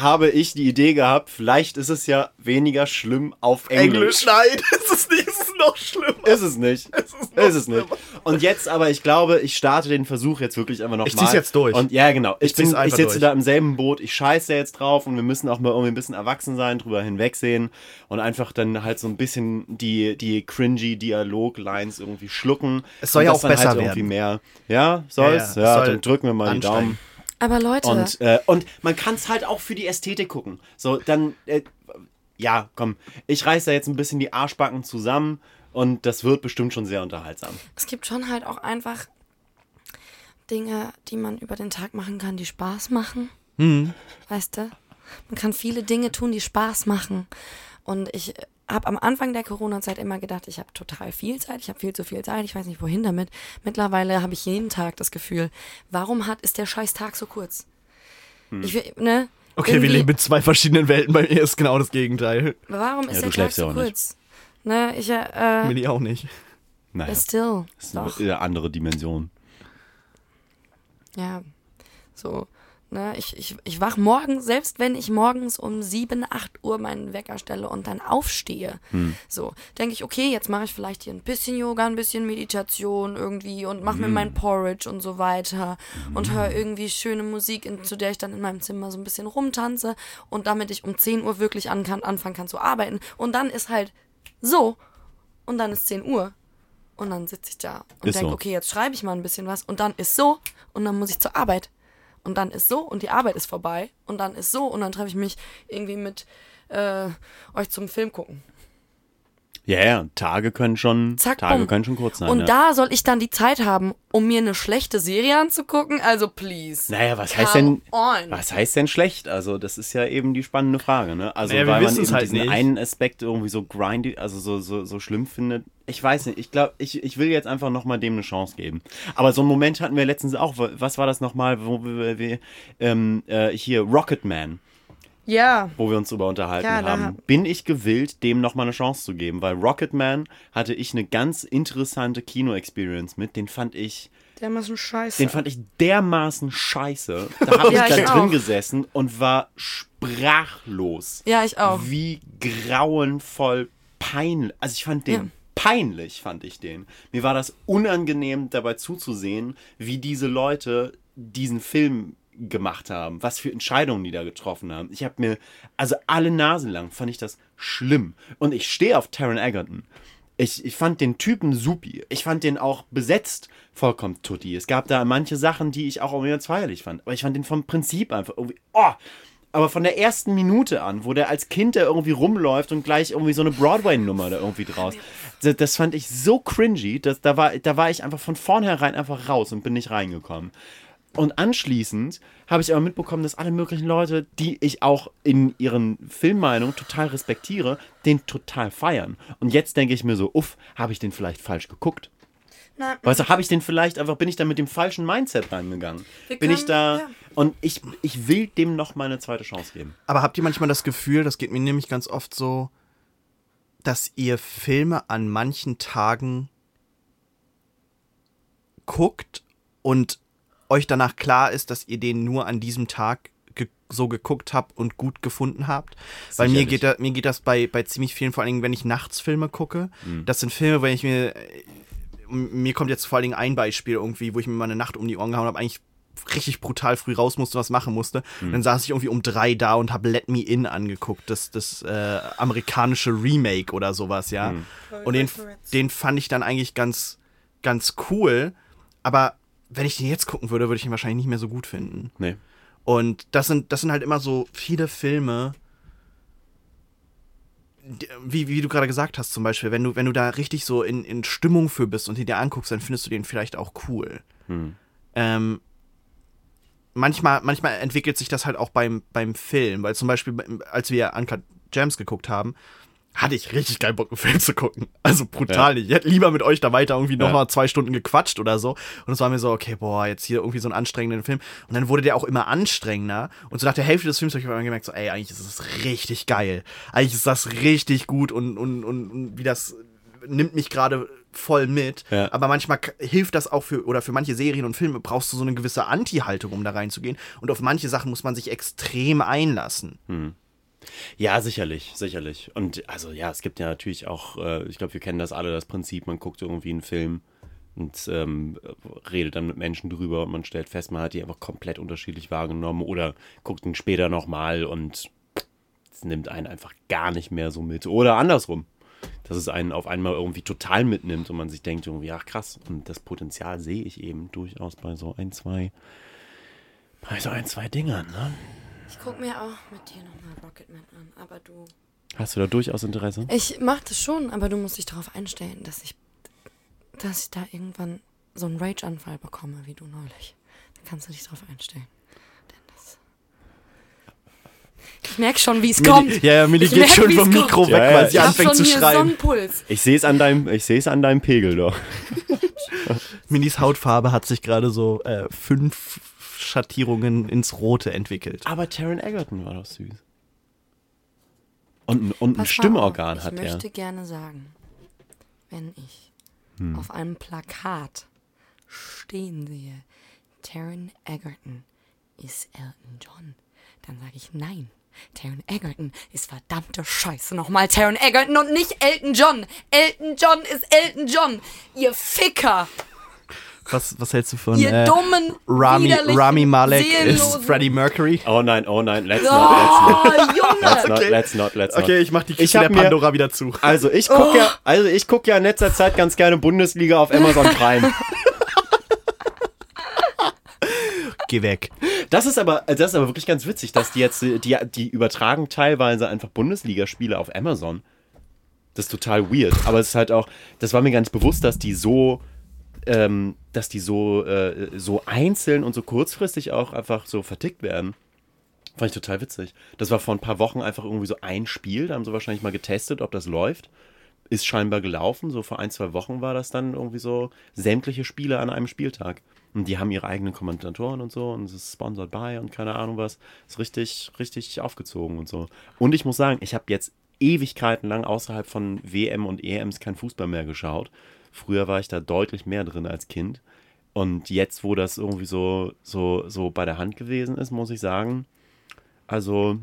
[SPEAKER 2] habe ich die Idee gehabt, vielleicht ist es ja weniger schlimm auf Englisch.
[SPEAKER 1] Englisch, nein, (laughs) es ist nicht, es ist noch schlimmer.
[SPEAKER 2] Ist es nicht.
[SPEAKER 1] Es ist noch
[SPEAKER 2] Ist es nicht. Und jetzt aber, ich glaube, ich starte den Versuch jetzt wirklich einfach nochmal.
[SPEAKER 1] Ich zieh's jetzt durch.
[SPEAKER 2] Und ja, genau. Ich,
[SPEAKER 1] Ich
[SPEAKER 2] bin, ich sitze
[SPEAKER 1] durch.
[SPEAKER 2] da im selben Boot, ich scheiße jetzt drauf und wir müssen auch mal irgendwie ein bisschen erwachsen sein, drüber hinwegsehen und einfach dann halt so ein bisschen die, die cringy Dialog-Lines irgendwie schlucken.
[SPEAKER 1] Es soll ja auch
[SPEAKER 2] dann
[SPEAKER 1] besser
[SPEAKER 2] halt irgendwie
[SPEAKER 1] werden.
[SPEAKER 2] mehr. Ja, soll's?
[SPEAKER 1] Ja,
[SPEAKER 2] Ja,
[SPEAKER 1] ja, es soll
[SPEAKER 2] dann drücken wir mal die. Daumen.
[SPEAKER 3] Aber Leute,
[SPEAKER 2] Und, äh, und man kann es halt auch für die Ästhetik gucken. So, dann, äh, ja, komm, ich reiß da jetzt ein bisschen die Arschbacken zusammen und das wird bestimmt schon sehr unterhaltsam.
[SPEAKER 3] es gibt schon halt auch einfach Dinge, die man über den Tag machen kann, die Spaß machen. Weißt du? Man kann viele Dinge tun, die Spaß machen. Und ich habe am Anfang der Corona-Zeit immer gedacht, ich habe total viel Zeit, ich habe viel zu viel Zeit, ich weiß nicht wohin damit. Mittlerweile habe ich jeden Tag das Gefühl, warum hat ist der scheiß Tag so kurz? Ich will, ne?
[SPEAKER 1] Okay, wir leben in zwei verschiedenen Welten. Bei mir ist genau das Gegenteil.
[SPEAKER 3] Warum ist
[SPEAKER 2] Ja,
[SPEAKER 3] der Tag
[SPEAKER 2] ja
[SPEAKER 3] so
[SPEAKER 2] nicht.
[SPEAKER 3] kurz? Ne, ich äh,
[SPEAKER 1] Bin ich auch nicht.
[SPEAKER 2] Naja,
[SPEAKER 3] still.
[SPEAKER 2] das ist
[SPEAKER 3] Doch.
[SPEAKER 2] eine andere Dimension.
[SPEAKER 3] Ja, so. Ne, ich, ich, ich wach morgens, selbst wenn ich morgens um 7, 8 Uhr meinen Wecker stelle und dann aufstehe, so, denke ich, okay, jetzt mache ich vielleicht hier ein bisschen Yoga, ein bisschen Meditation irgendwie und mache mir mein Porridge und so weiter und höre irgendwie schöne Musik, in, zu der ich dann in meinem Zimmer so ein bisschen rumtanze und damit ich um 10 Uhr wirklich an kann, anfangen kann zu arbeiten. Und dann ist halt so und dann ist 10 Uhr. Und dann sitze ich da und denke,
[SPEAKER 2] so.
[SPEAKER 3] okay, jetzt schreibe ich mal ein bisschen was und dann ist so und dann muss ich zur Arbeit. Und dann ist so und die Arbeit ist vorbei und dann ist so und dann treffe ich mich irgendwie mit äh, euch zum Film gucken.
[SPEAKER 2] Ja, ja, Tage können schon,
[SPEAKER 3] Zack,
[SPEAKER 2] Tage
[SPEAKER 3] bumm.
[SPEAKER 2] können schon kurz sein.
[SPEAKER 3] und
[SPEAKER 2] ja.
[SPEAKER 3] da soll ich dann die Zeit haben, um mir eine schlechte Serie anzugucken? Also please.
[SPEAKER 2] Naja, was heißt denn,
[SPEAKER 3] on.
[SPEAKER 2] was heißt denn schlecht? Also, das ist ja eben die spannende Frage, ne? Also,
[SPEAKER 1] Naja, wir
[SPEAKER 2] weil man eben
[SPEAKER 1] halt
[SPEAKER 2] diesen
[SPEAKER 1] nicht.
[SPEAKER 2] einen Aspekt irgendwie so grindy, also so, so, so schlimm findet. Ich weiß nicht, ich glaube, ich, ich will jetzt einfach nochmal dem eine Chance geben. Aber so einen Moment hatten wir letztens auch, was war das nochmal, wo wir, wir ähm, äh, hier, Rocketman.
[SPEAKER 3] Ja.
[SPEAKER 2] wo wir uns drüber unterhalten
[SPEAKER 3] Ja,
[SPEAKER 2] haben,
[SPEAKER 3] hab-
[SPEAKER 2] bin ich gewillt, dem nochmal eine Chance zu geben, weil Rocketman hatte ich eine ganz interessante Kino-Experience mit, den fand ich,
[SPEAKER 3] Dermaßen scheiße.
[SPEAKER 2] den fand ich dermaßen scheiße. Da (laughs) habe
[SPEAKER 3] Ja,
[SPEAKER 2] ich da
[SPEAKER 3] ich
[SPEAKER 2] drin
[SPEAKER 3] auch.
[SPEAKER 2] gesessen und war sprachlos.
[SPEAKER 3] ja, ich auch.
[SPEAKER 2] Wie grauenvoll peinlich. Also ich fand den
[SPEAKER 3] Ja.
[SPEAKER 2] Peinlich, fand ich den. Mir war das unangenehm dabei zuzusehen, wie diese Leute diesen Film gemacht haben, was für Entscheidungen die da getroffen haben. Ich habe mir, also alle Nasen lang fand ich das schlimm. Und ich stehe auf Taron Egerton. Ich, ich fand den Typen supi. Ich fand den auch besetzt vollkommen tutti. Es gab da manche Sachen, die ich auch irgendwie ganz feierlich fand. Aber ich fand den vom Prinzip einfach irgendwie, oh, aber von der ersten Minute an, wo der als Kind da irgendwie rumläuft und gleich irgendwie so eine Broadway-Nummer da irgendwie draus. Das, das fand ich so cringy, dass, da, war, da war ich einfach von vornherein einfach raus und bin nicht reingekommen. Und anschließend habe ich aber mitbekommen, dass alle möglichen Leute, die ich auch in ihren Filmmeinungen total respektiere, den total feiern. Und jetzt denke ich mir so, uff, habe ich den vielleicht falsch geguckt?
[SPEAKER 3] Na,
[SPEAKER 2] Weißt du, habe ich den vielleicht einfach, bin ich da mit dem falschen Mindset reingegangen?
[SPEAKER 3] Wir
[SPEAKER 2] bin ich da
[SPEAKER 3] ja.
[SPEAKER 2] und ich, ich will dem noch mal eine zweite Chance geben.
[SPEAKER 1] Aber habt ihr manchmal das Gefühl, das geht mir nämlich ganz oft so, dass ihr Filme an manchen Tagen guckt und euch danach klar ist, dass ihr den nur an diesem Tag ge so geguckt habt und gut gefunden habt. Weil mir geht, da, mir geht das bei, bei ziemlich vielen, vor allen Dingen, wenn ich nachts Filme gucke. Das sind Filme, wenn ich mir. Mir kommt jetzt vor allen Dingen ein Beispiel irgendwie, wo ich mir mal eine Nacht um die Ohren gehauen habe, eigentlich richtig brutal früh raus musste, was machen musste. Und dann saß ich irgendwie um drei da und habe Let Me In angeguckt, das, das äh, amerikanische Remake oder sowas, ja. Und den, den fand ich dann eigentlich ganz, ganz cool. Aber wenn ich den jetzt gucken würde, würde ich ihn wahrscheinlich nicht mehr so gut finden.
[SPEAKER 2] Nee.
[SPEAKER 1] Und das sind, das sind halt immer so viele Filme, wie, wie du gerade gesagt hast, zum Beispiel, wenn du, wenn du da richtig so in, in Stimmung für bist und die dir anguckst, dann findest du den vielleicht auch cool.
[SPEAKER 2] Hm.
[SPEAKER 1] Ähm, manchmal, manchmal entwickelt sich das halt auch beim, beim Film, weil zum Beispiel, als wir Uncut Gems geguckt haben, hatte ich richtig geil Bock, einen Film zu gucken. Also brutal nicht. Ich hätte lieber mit euch da weiter irgendwie
[SPEAKER 2] Ja.
[SPEAKER 1] nochmal zwei Stunden gequatscht oder so. Und es war mir so, okay, boah, jetzt hier irgendwie so einen anstrengenden Film. Und dann wurde der auch immer anstrengender. Und so nach der Hälfte des Films habe ich irgendwann gemerkt, so, ey, eigentlich ist das richtig geil. Eigentlich ist das richtig gut und, und, und, und wie das nimmt mich gerade voll mit.
[SPEAKER 2] Ja.
[SPEAKER 1] Aber manchmal hilft das auch für, oder für manche Serien und Filme brauchst du so eine gewisse Anti-Haltung, um da reinzugehen. Und auf manche Sachen muss man sich extrem einlassen.
[SPEAKER 2] Ja, sicherlich, sicherlich. Und also ja, es gibt ja natürlich auch, äh, ich glaube, wir kennen das alle, das Prinzip, man guckt irgendwie einen Film und ähm, redet dann mit Menschen drüber und man stellt fest, man hat die einfach komplett unterschiedlich wahrgenommen oder guckt ihn später nochmal und es nimmt einen einfach gar nicht mehr so mit. Oder andersrum. Dass es einen auf einmal irgendwie total mitnimmt und man sich denkt irgendwie, ach krass, und das Potenzial sehe ich eben durchaus bei so ein, zwei, bei so ein, zwei Dingern, ne?
[SPEAKER 3] Ich guck mir auch mit dir Rocketman an, aber du.
[SPEAKER 2] Hast du da durchaus Interesse?
[SPEAKER 3] Ich mach das schon, aber du musst dich darauf einstellen, dass ich, dass ich da irgendwann so einen Rage-Anfall bekomme, wie du neulich. Da kannst du dich darauf einstellen. Denn das. Ich merk schon, wie es kommt.
[SPEAKER 1] Ja, ja,
[SPEAKER 3] Ich
[SPEAKER 1] geht
[SPEAKER 3] merk,
[SPEAKER 1] schon vom
[SPEAKER 3] kommt.
[SPEAKER 1] Mikro weg,
[SPEAKER 2] Ja, ja,
[SPEAKER 1] weil sie
[SPEAKER 3] Ich
[SPEAKER 1] anfängt
[SPEAKER 3] schon
[SPEAKER 1] zu schreien.
[SPEAKER 2] Ich sehe es an deinem, ich sehe es an deinem Pegel doch. (laughs)
[SPEAKER 1] Minis Hautfarbe hat sich gerade so äh, fünf Schattierungen ins Rote entwickelt.
[SPEAKER 2] Aber Taron Egerton war doch süß. Und, ein- und ein Stimmorgan
[SPEAKER 3] auf,
[SPEAKER 2] hat
[SPEAKER 3] ich
[SPEAKER 2] er.
[SPEAKER 3] möchte gerne sagen, wenn ich
[SPEAKER 2] Hm.
[SPEAKER 3] auf einem Plakat stehen sehe, Taron Egerton ist Elton John, dann sage ich nein. Taron Egerton ist verdammte Scheiße. Nochmal Taron Egerton und nicht Elton John. Elton John ist Elton John. Ihr Ficker.
[SPEAKER 1] Was, was hältst du von
[SPEAKER 3] Ihr
[SPEAKER 1] äh,
[SPEAKER 3] dummen,
[SPEAKER 1] Rami, Rami Malek ist Freddie Mercury?
[SPEAKER 2] Oh nein, oh nein, let's not,
[SPEAKER 3] Oh,
[SPEAKER 2] let's
[SPEAKER 3] Junge.
[SPEAKER 2] not,
[SPEAKER 1] Okay.
[SPEAKER 2] let's not, let's not.
[SPEAKER 1] Okay, ich mach die
[SPEAKER 2] Ich
[SPEAKER 1] Kiste der
[SPEAKER 2] mir-
[SPEAKER 1] Pandora wieder zu.
[SPEAKER 2] Also ich gucke ja, also ich guck ja in letzter Zeit ganz gerne Bundesliga auf Amazon Prime. (laughs)
[SPEAKER 1] Geh weg.
[SPEAKER 2] Das ist aber, das ist aber wirklich ganz witzig, dass die jetzt, die, die übertragen teilweise einfach Bundesligaspiele auf Amazon. Das ist total weird. Aber es ist halt auch, das war mir ganz bewusst, dass die so, ähm, dass die so, äh, so einzeln und so kurzfristig auch einfach so vertickt werden. Fand ich total witzig. Das war vor ein paar Wochen einfach irgendwie so ein Spiel. Da haben sie wahrscheinlich mal getestet, ob das läuft. Ist scheinbar gelaufen. So vor ein, zwei Wochen war das dann irgendwie so sämtliche Spiele an einem Spieltag. Und die haben ihre eigenen Kommentatoren und so und es ist sponsored by und keine Ahnung was. Ist richtig, richtig aufgezogen und so. Und ich muss sagen, ich habe jetzt Ewigkeiten lang außerhalb von WM und EMs kein Fußball mehr geschaut. Früher war ich da deutlich mehr drin als Kind. Und jetzt, wo das irgendwie so, so, so bei der Hand gewesen ist, muss ich sagen, also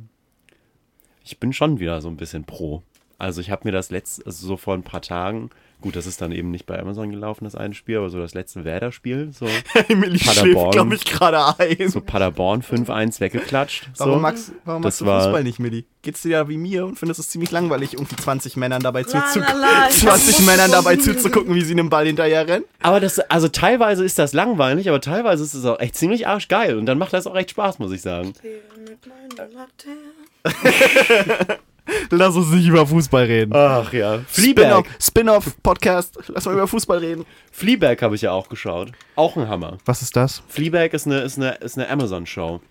[SPEAKER 2] ich bin schon wieder so ein bisschen pro. Also ich habe mir das letzte, also so vor ein paar Tagen, gut, das ist dann eben nicht bei Amazon gelaufen, das eine Spiel, aber so das letzte Werder-Spiel, so, (laughs)
[SPEAKER 1] Emily
[SPEAKER 2] Paderborn.
[SPEAKER 1] glaube ich, gerade ein.
[SPEAKER 2] so Paderborn 5-1 weggeklatscht. So.
[SPEAKER 1] Warum magst, warum
[SPEAKER 2] Das
[SPEAKER 1] magst du
[SPEAKER 2] war-
[SPEAKER 1] Fußball nicht, Milli? Geht's dir ja wie mir und findest es ziemlich langweilig, irgendwie 20 Männern dabei
[SPEAKER 3] La,
[SPEAKER 1] zuzu
[SPEAKER 3] la, la, ich
[SPEAKER 1] 20
[SPEAKER 3] hab
[SPEAKER 1] Männern dabei zuzugucken, wie sie einem Ball hinterher rennen?
[SPEAKER 2] Aber das, also teilweise ist das langweilig, aber teilweise ist es auch echt ziemlich arschgeil und dann macht das auch echt Spaß, muss ich sagen. (laughs) (laughs)
[SPEAKER 1] Lass uns nicht über Fußball reden.
[SPEAKER 2] Ach ja.
[SPEAKER 1] Spin-off,
[SPEAKER 2] Fleabag.
[SPEAKER 1] Spin-off-Podcast. Lass mal über Fußball reden.
[SPEAKER 2] Fleabag habe ich ja auch geschaut. Auch ein Hammer.
[SPEAKER 1] Was ist das?
[SPEAKER 2] Fleabag ist eine, ist eine, ist eine Amazon-Show.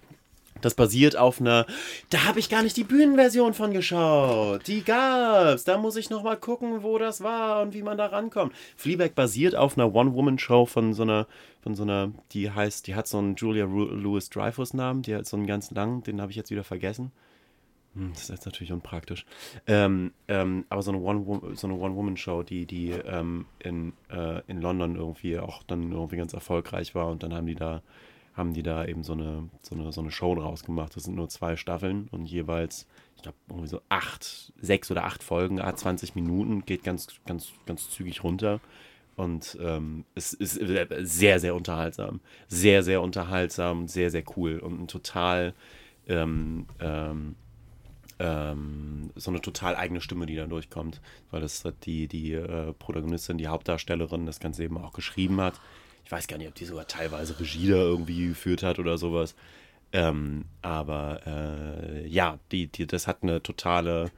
[SPEAKER 2] Das basiert auf einer. Da habe ich gar nicht die Bühnenversion von geschaut. Die gab's. Da muss ich noch mal gucken, wo das war und wie man da rankommt. Fleabag basiert auf einer One-Woman-Show von so einer, von so einer, die heißt, die hat so einen Julia Ru- Louis Dreyfus Namen, die hat so einen ganz langen, den habe ich jetzt wieder vergessen. Hm, Das ist jetzt natürlich unpraktisch. Ähm, ähm, aber so eine One- so One-Woman-Show, die, die ähm, in, äh, in London irgendwie auch dann irgendwie ganz erfolgreich war und dann haben die da, haben die da eben so eine, so eine, so eine Show draus gemacht. Das sind nur zwei Staffeln und jeweils, ich glaube, irgendwie so acht, sechs oder acht Folgen, ah, 20 Minuten, geht ganz, ganz, ganz zügig runter. Und ähm, es ist sehr, sehr unterhaltsam. Sehr, sehr unterhaltsam, sehr, sehr cool und ein total ähm, ähm, ähm, so eine total eigene Stimme, die da durchkommt, weil das hat die, die äh, Protagonistin, die Hauptdarstellerin, das Ganze eben auch geschrieben hat. Ich weiß gar nicht, ob die sogar teilweise Regie da irgendwie geführt hat oder sowas. Ähm, aber äh, ja, die, die, das hat eine totale,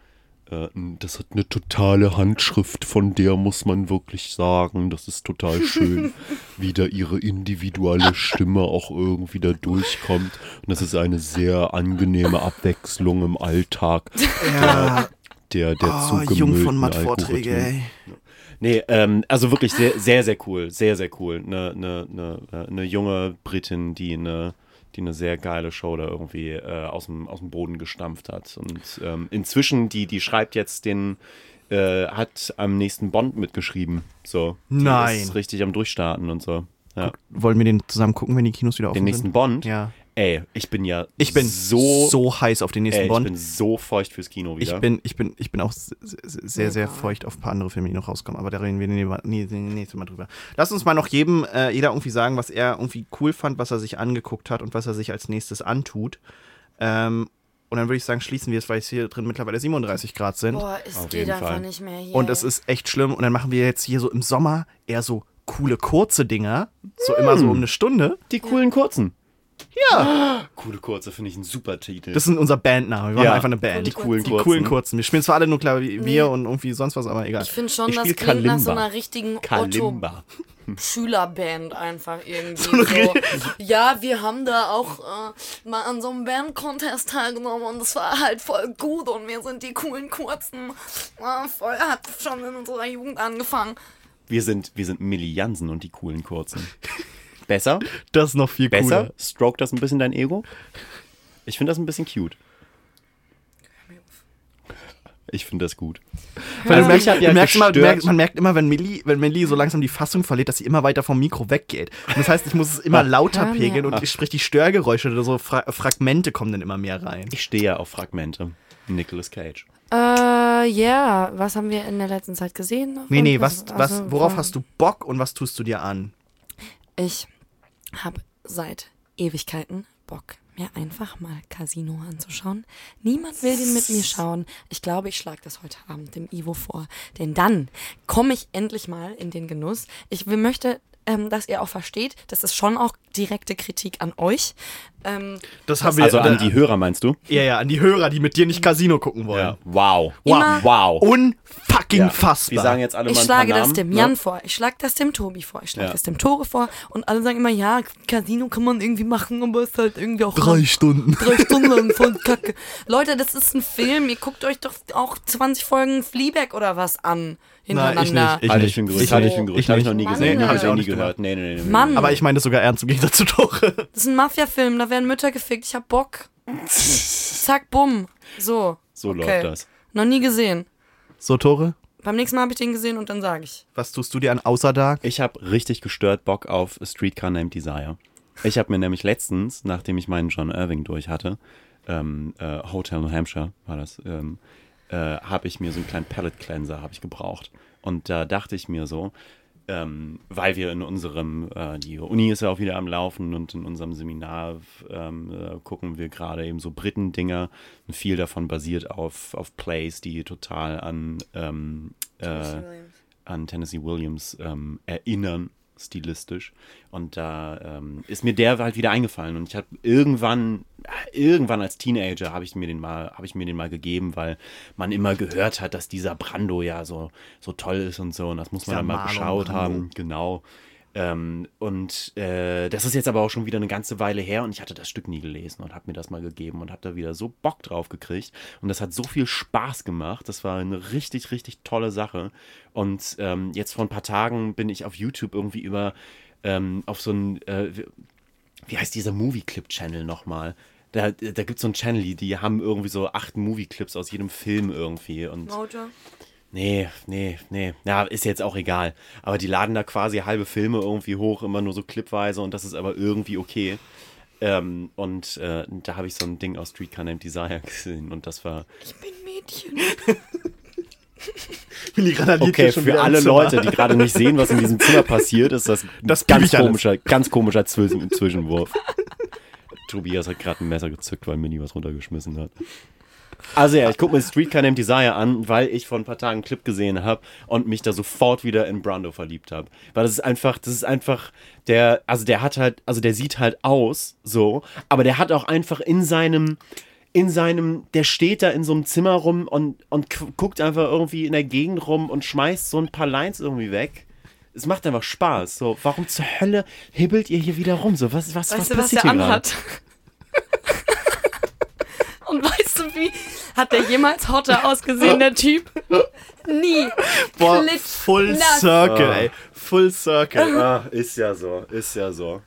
[SPEAKER 2] das hat eine totale Handschrift, von der muss man wirklich sagen, das ist total schön, (laughs) wie da ihre individuelle Stimme auch irgendwie da durchkommt. Und das ist eine sehr angenehme Abwechslung im Alltag
[SPEAKER 1] Ja,
[SPEAKER 2] der, der
[SPEAKER 1] oh,
[SPEAKER 2] zugemüllten
[SPEAKER 1] Jung von Matt-Vorträge,
[SPEAKER 2] Algorithmen.
[SPEAKER 1] ey.
[SPEAKER 2] Nee, ähm, also wirklich sehr, sehr, sehr cool. Sehr, sehr cool. Eine, eine, eine, eine junge Britin, die eine, die eine sehr geile Show da irgendwie äh, aus, dem, aus dem Boden gestampft hat. Und ähm, inzwischen, die, die schreibt jetzt den, äh, hat am nächsten Bond mitgeschrieben. So. Die
[SPEAKER 1] Nein.
[SPEAKER 2] Ist richtig am Durchstarten und so. Ja.
[SPEAKER 1] Wollen wir den zusammen gucken, wenn die Kinos wieder offen
[SPEAKER 2] Den nächsten
[SPEAKER 1] sind?
[SPEAKER 2] Bond?
[SPEAKER 1] Ja.
[SPEAKER 2] Ey, ich bin ja
[SPEAKER 1] Ich bin
[SPEAKER 2] so,
[SPEAKER 1] so, heiß auf den nächsten
[SPEAKER 2] ey, ich
[SPEAKER 1] Bond.
[SPEAKER 2] bin so feucht fürs Kino wieder.
[SPEAKER 1] Ich bin, ich bin, ich bin auch sehr, sehr feucht auf ein paar andere Filme, die noch rauskommen, aber da reden wir nie- nie- nie- nächstes Mal drüber. Lass uns mal noch jedem, äh, jeder irgendwie sagen, was er irgendwie cool fand, was er sich angeguckt hat und was er sich als nächstes antut. Ähm, und dann würde ich sagen, schließen wir es, weil es hier drin mittlerweile 37 Grad sind.
[SPEAKER 3] Boah, es
[SPEAKER 2] Auf
[SPEAKER 3] geht einfach nicht mehr hier.
[SPEAKER 1] Und es ist echt schlimm. Und dann machen wir jetzt hier so im Sommer eher so coole, kurze Dinger. So immer
[SPEAKER 2] Hm.
[SPEAKER 1] so um eine Stunde.
[SPEAKER 2] die coolen Kurzen.
[SPEAKER 1] Ja.
[SPEAKER 2] Coole Kurze finde ich ein super Titel.
[SPEAKER 1] Das ist unser Bandname. Wir
[SPEAKER 2] Ja.
[SPEAKER 1] einfach eine Band.
[SPEAKER 2] die coolen
[SPEAKER 1] Die
[SPEAKER 2] Kurzen.
[SPEAKER 1] coolen kurzen. Wir spielen zwar alle nur Klavier und irgendwie sonst was, aber egal.
[SPEAKER 3] ich finde schon,
[SPEAKER 2] Ich
[SPEAKER 3] das klingt nach so
[SPEAKER 2] Kalimba.
[SPEAKER 3] einer richtigen
[SPEAKER 2] Kalimba.
[SPEAKER 3] Otto-Schülerband einfach irgendwie. So, ja, wir haben da auch äh, mal an so einem Band-Contest teilgenommen und das war halt voll gut und wir sind die coolen Kurzen. Äh, voll hat schon in unserer Jugend angefangen.
[SPEAKER 2] Wir sind, wir sind Milli Jansen und die coolen Kurzen. Besser?
[SPEAKER 1] Das ist noch viel
[SPEAKER 2] Besser?
[SPEAKER 1] cooler.
[SPEAKER 2] Stroke das ein bisschen dein Ego? Ich finde das ein bisschen cute. Ich finde das gut.
[SPEAKER 1] Weil
[SPEAKER 2] Also
[SPEAKER 1] merkst,
[SPEAKER 2] ja
[SPEAKER 1] du merkst immer, man merkt immer, wenn Millie, wenn Millie so langsam die Fassung verliert, dass sie immer weiter vom Mikro weggeht. Und das heißt, ich muss es immer lauter
[SPEAKER 3] Hör mir
[SPEAKER 1] pegeln und
[SPEAKER 2] auf.
[SPEAKER 1] ich sprich die Störgeräusche oder so Fra Fragmente kommen dann immer mehr rein.
[SPEAKER 2] Ich stehe ja auf Fragmente. Nicolas Cage.
[SPEAKER 3] Äh, ja, was haben wir in der letzten Zeit gesehen?
[SPEAKER 1] Nee, nee, was,
[SPEAKER 3] Also,
[SPEAKER 1] was, worauf
[SPEAKER 3] von-
[SPEAKER 1] hast du Bock und was tust du dir an?
[SPEAKER 3] Ich habe seit Ewigkeiten Bock, mir einfach mal Casino anzuschauen. Niemand will den mit mir schauen. Ich glaube, ich schlage das heute Abend dem Ivo vor. Denn dann komme ich endlich mal in den Genuss. Ich möchte, ähm, dass ihr auch versteht, das ist schon auch direkte Kritik an euch. Ähm,
[SPEAKER 1] Das haben
[SPEAKER 2] Also an die Hörer meinst du?
[SPEAKER 1] Ja, ja, an die Hörer, die mit dir nicht Casino gucken wollen.
[SPEAKER 2] Wow.
[SPEAKER 3] Immer-
[SPEAKER 2] Wow.
[SPEAKER 1] Unfucking
[SPEAKER 2] Ja.
[SPEAKER 1] fassbar.
[SPEAKER 2] Wir sagen jetzt alle
[SPEAKER 3] ich
[SPEAKER 2] mal
[SPEAKER 3] schlage
[SPEAKER 2] paar
[SPEAKER 3] das
[SPEAKER 2] Namen,
[SPEAKER 3] dem
[SPEAKER 2] ne?
[SPEAKER 3] Jan vor, ich schlage das dem Tobi vor, ich schlage
[SPEAKER 2] Ja.
[SPEAKER 3] das dem Tore vor und alle sagen immer, ja, Casino kann man irgendwie machen, aber ist halt irgendwie auch
[SPEAKER 1] Drei Stunden.
[SPEAKER 3] drei Stunden lang voll (laughs) Kacke. Leute, das ist ein Film. Ihr guckt euch doch auch 20 Folgen Fleabag oder was an
[SPEAKER 1] Nein, ich
[SPEAKER 3] hintereinander.
[SPEAKER 1] nicht. Ich nicht.
[SPEAKER 2] ich für ein Gerücht.
[SPEAKER 1] Ich
[SPEAKER 2] Halte ich
[SPEAKER 1] nicht.
[SPEAKER 2] für ein Gerücht.
[SPEAKER 1] Ich
[SPEAKER 2] Habe ich
[SPEAKER 1] nicht.
[SPEAKER 2] noch nie
[SPEAKER 3] Mann.
[SPEAKER 2] gesehen.
[SPEAKER 3] Nee,
[SPEAKER 2] Habe
[SPEAKER 3] hab
[SPEAKER 2] ich
[SPEAKER 3] ich
[SPEAKER 1] auch
[SPEAKER 2] nie gehört. Nee, nee, nee, nee.
[SPEAKER 3] Mann,
[SPEAKER 1] Aber ich meine das sogar ernst im Gegensatz zu Tore.
[SPEAKER 3] das ist ein Mafia-Film. Da werden Mütter gefickt. Ich hab Bock. Zack, bumm. So.
[SPEAKER 2] So
[SPEAKER 3] Okay.
[SPEAKER 2] läuft das.
[SPEAKER 3] Noch nie gesehen.
[SPEAKER 1] So, Tore,
[SPEAKER 3] Beim nächsten Mal habe ich den gesehen und dann sage ich.
[SPEAKER 1] was tust du dir an außer Dark?
[SPEAKER 2] Ich habe richtig gestört Bock auf A Streetcar Named Desire. Ich habe mir nämlich letztens, nachdem ich meinen John Irving durch hatte, ähm, äh, Hotel New Hampshire war das, ähm, äh, habe ich mir so einen kleinen Palette Cleanser habe ich gebraucht. Und da dachte ich mir so, ähm, weil wir in unserem, äh, die Uni ist ja auch wieder am Laufen und in unserem Seminar ähm, äh, gucken wir gerade eben so Briten-Dinger. Und viel davon basiert auf, auf Plays, die total an, ähm, äh, an Tennessee Williams ähm, erinnern, stilistisch. Und da ähm, ist mir der halt wieder eingefallen. Und ich habe irgendwann, irgendwann als Teenager habe ich mir den mal, habe ich mir den mal gegeben, weil man immer gehört hat, dass dieser Brando ja so, so toll ist und so. Und das muss man
[SPEAKER 1] Dieser
[SPEAKER 2] dann mal
[SPEAKER 1] Marlon
[SPEAKER 2] geschaut
[SPEAKER 1] Brando.
[SPEAKER 2] haben. Genau. Ähm, und äh, das ist jetzt aber auch schon wieder eine ganze Weile her und ich hatte das Stück nie gelesen und habe mir das mal gegeben und habe da wieder so Bock drauf gekriegt und das hat so viel Spaß gemacht. Das war eine richtig, richtig tolle Sache. Und ähm, jetzt vor ein paar Tagen bin ich auf YouTube irgendwie über ähm, auf so ein, äh, wie- heißt dieser Movie Clip Channel nochmal? Da, da gibt es so ein Channel, die- die haben irgendwie so acht Movie-Clips aus jedem Film irgendwie. Und
[SPEAKER 3] Mojo.
[SPEAKER 2] Nee, nee, nee. Ja, ist jetzt auch egal. Aber die laden da quasi halbe Filme irgendwie hoch, immer nur so clipweise und das ist aber irgendwie okay. Ähm, und äh, da habe ich so ein Ding aus Streetcar Named Desire gesehen und das war
[SPEAKER 3] Ich bin Mädchen. (laughs)
[SPEAKER 1] Willi randaliert
[SPEAKER 2] Okay, für alle. Leute, die gerade nicht sehen, was in diesem Zimmer passiert, ist das, (laughs)
[SPEAKER 1] Das
[SPEAKER 2] ganz komischer, ganz komischer Zwischen Zwischenwurf. Tobias hat gerade ein Messer gezückt, weil Mini was runtergeschmissen hat. Also ja, ich gucke mir Streetcar Named Desire an, weil ich vor ein paar Tagen einen Clip gesehen habe und mich da sofort wieder in Brando verliebt habe. Weil das ist einfach, das ist einfach der, also der hat halt, also der sieht halt aus so, aber der hat auch einfach in seinem, in seinem, der steht da in so einem Zimmer rum und, und gu- guckt einfach irgendwie in der Gegend rum und schmeißt so ein paar Lines irgendwie weg. Es macht einfach Spaß. So, warum zur Hölle hibbelt ihr hier wieder rum? So, was, was, was
[SPEAKER 3] Weißt du, was
[SPEAKER 2] passiert
[SPEAKER 3] der
[SPEAKER 2] hier
[SPEAKER 3] anhat? (laughs) Und weißt du, wie hat der jemals hotter ausgesehen, der Typ? Nie.
[SPEAKER 1] Boah,
[SPEAKER 3] Klick,
[SPEAKER 1] Full
[SPEAKER 3] nass.
[SPEAKER 1] Circle, ey. Full Circle.
[SPEAKER 2] Ah, ist ja so, ist ja so.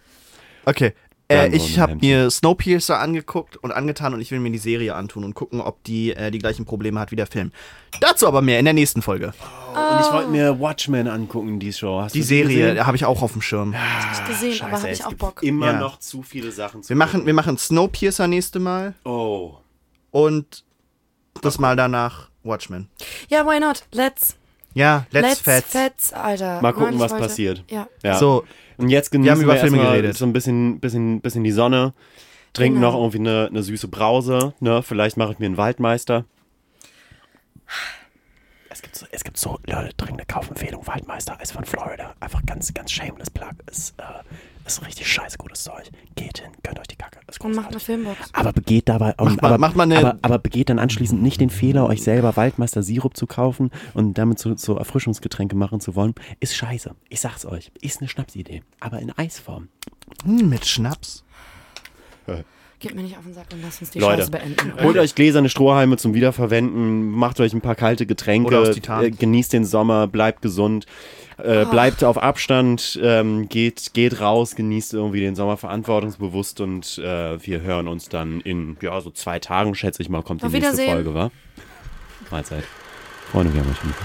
[SPEAKER 1] Okay. Äh, ich habe mir Snowpiercer angeguckt und angetan und ich will mir die Serie antun und gucken, ob die äh, die gleichen Probleme hat wie der Film. Dazu aber mehr in der nächsten Folge.
[SPEAKER 2] Und ich wollte mir Watchmen angucken, die Show. Hast
[SPEAKER 1] Die
[SPEAKER 2] du
[SPEAKER 1] Serie
[SPEAKER 2] gesehen?
[SPEAKER 1] habe ich auch auf dem Schirm.
[SPEAKER 3] Hab ich gesehen, aber
[SPEAKER 2] Scheiße,
[SPEAKER 3] hab
[SPEAKER 2] es
[SPEAKER 3] ich auch Bock.
[SPEAKER 2] Immer
[SPEAKER 1] Ja.
[SPEAKER 2] noch zu viele Sachen zu
[SPEAKER 1] Wir machen, wir machen Snowpiercer nächste Mal
[SPEAKER 2] Oh.
[SPEAKER 1] Und das Mal danach Watchmen.
[SPEAKER 3] Ja, why not? Let's.
[SPEAKER 1] Ja, let's,
[SPEAKER 3] Let's
[SPEAKER 1] fetz.
[SPEAKER 3] Fetz, Alter.
[SPEAKER 2] Mal gucken, was
[SPEAKER 3] wollte-
[SPEAKER 2] passiert.
[SPEAKER 3] Ja.
[SPEAKER 2] Ja.
[SPEAKER 1] So,
[SPEAKER 2] Und jetzt genießen
[SPEAKER 1] Wir haben über
[SPEAKER 2] wir
[SPEAKER 1] Filme geredet.
[SPEAKER 2] so ein bisschen, bisschen, bisschen die Sonne. Trinken
[SPEAKER 3] Genau.
[SPEAKER 2] noch irgendwie eine, eine süße Brause. Ne? Vielleicht mache ich mir einen Waldmeister. Es gibt so, es gibt so Leute, dringende Kaufempfehlung. Waldmeister ist von Florida. Einfach ganz, ganz shameless Plug. Ist, äh, ist richtig scheiße gutes Zeug. Geht hin, gönnt euch die Kacke.
[SPEAKER 3] Und macht eine. Filmbox.
[SPEAKER 2] Aber begeht dabei, um,
[SPEAKER 1] Macht
[SPEAKER 2] aber,
[SPEAKER 1] macht mal eine-
[SPEAKER 2] aber, aber begeht dann anschließend nicht den Fehler, euch selber Waldmeister Sirup zu kaufen und damit so, so Erfrischungsgetränke machen zu wollen. Ist scheiße. Ich sag's euch. Ist eine Schnapsidee. Aber in Eisform.
[SPEAKER 1] hm, mit Schnaps.
[SPEAKER 3] Geht mir nicht auf den Sack und lasst uns die
[SPEAKER 2] Leute,
[SPEAKER 3] Scheiße beenden.
[SPEAKER 2] Holt euch gläserne Strohhalme zum Wiederverwenden, macht euch ein paar kalte Getränke,
[SPEAKER 1] Oder aus Titan.
[SPEAKER 2] äh, genießt den Sommer, bleibt gesund, äh, bleibt auf Abstand, ähm, geht, geht raus, genießt irgendwie den Sommer verantwortungsbewusst und äh, wir hören uns dann in ja, so zwei Tagen, schätze ich mal, kommt die
[SPEAKER 3] Auf
[SPEAKER 2] nächste
[SPEAKER 3] Wiedersehen.
[SPEAKER 2] Folge, wa? Mahlzeit. Freunde, wir haben euch lieb.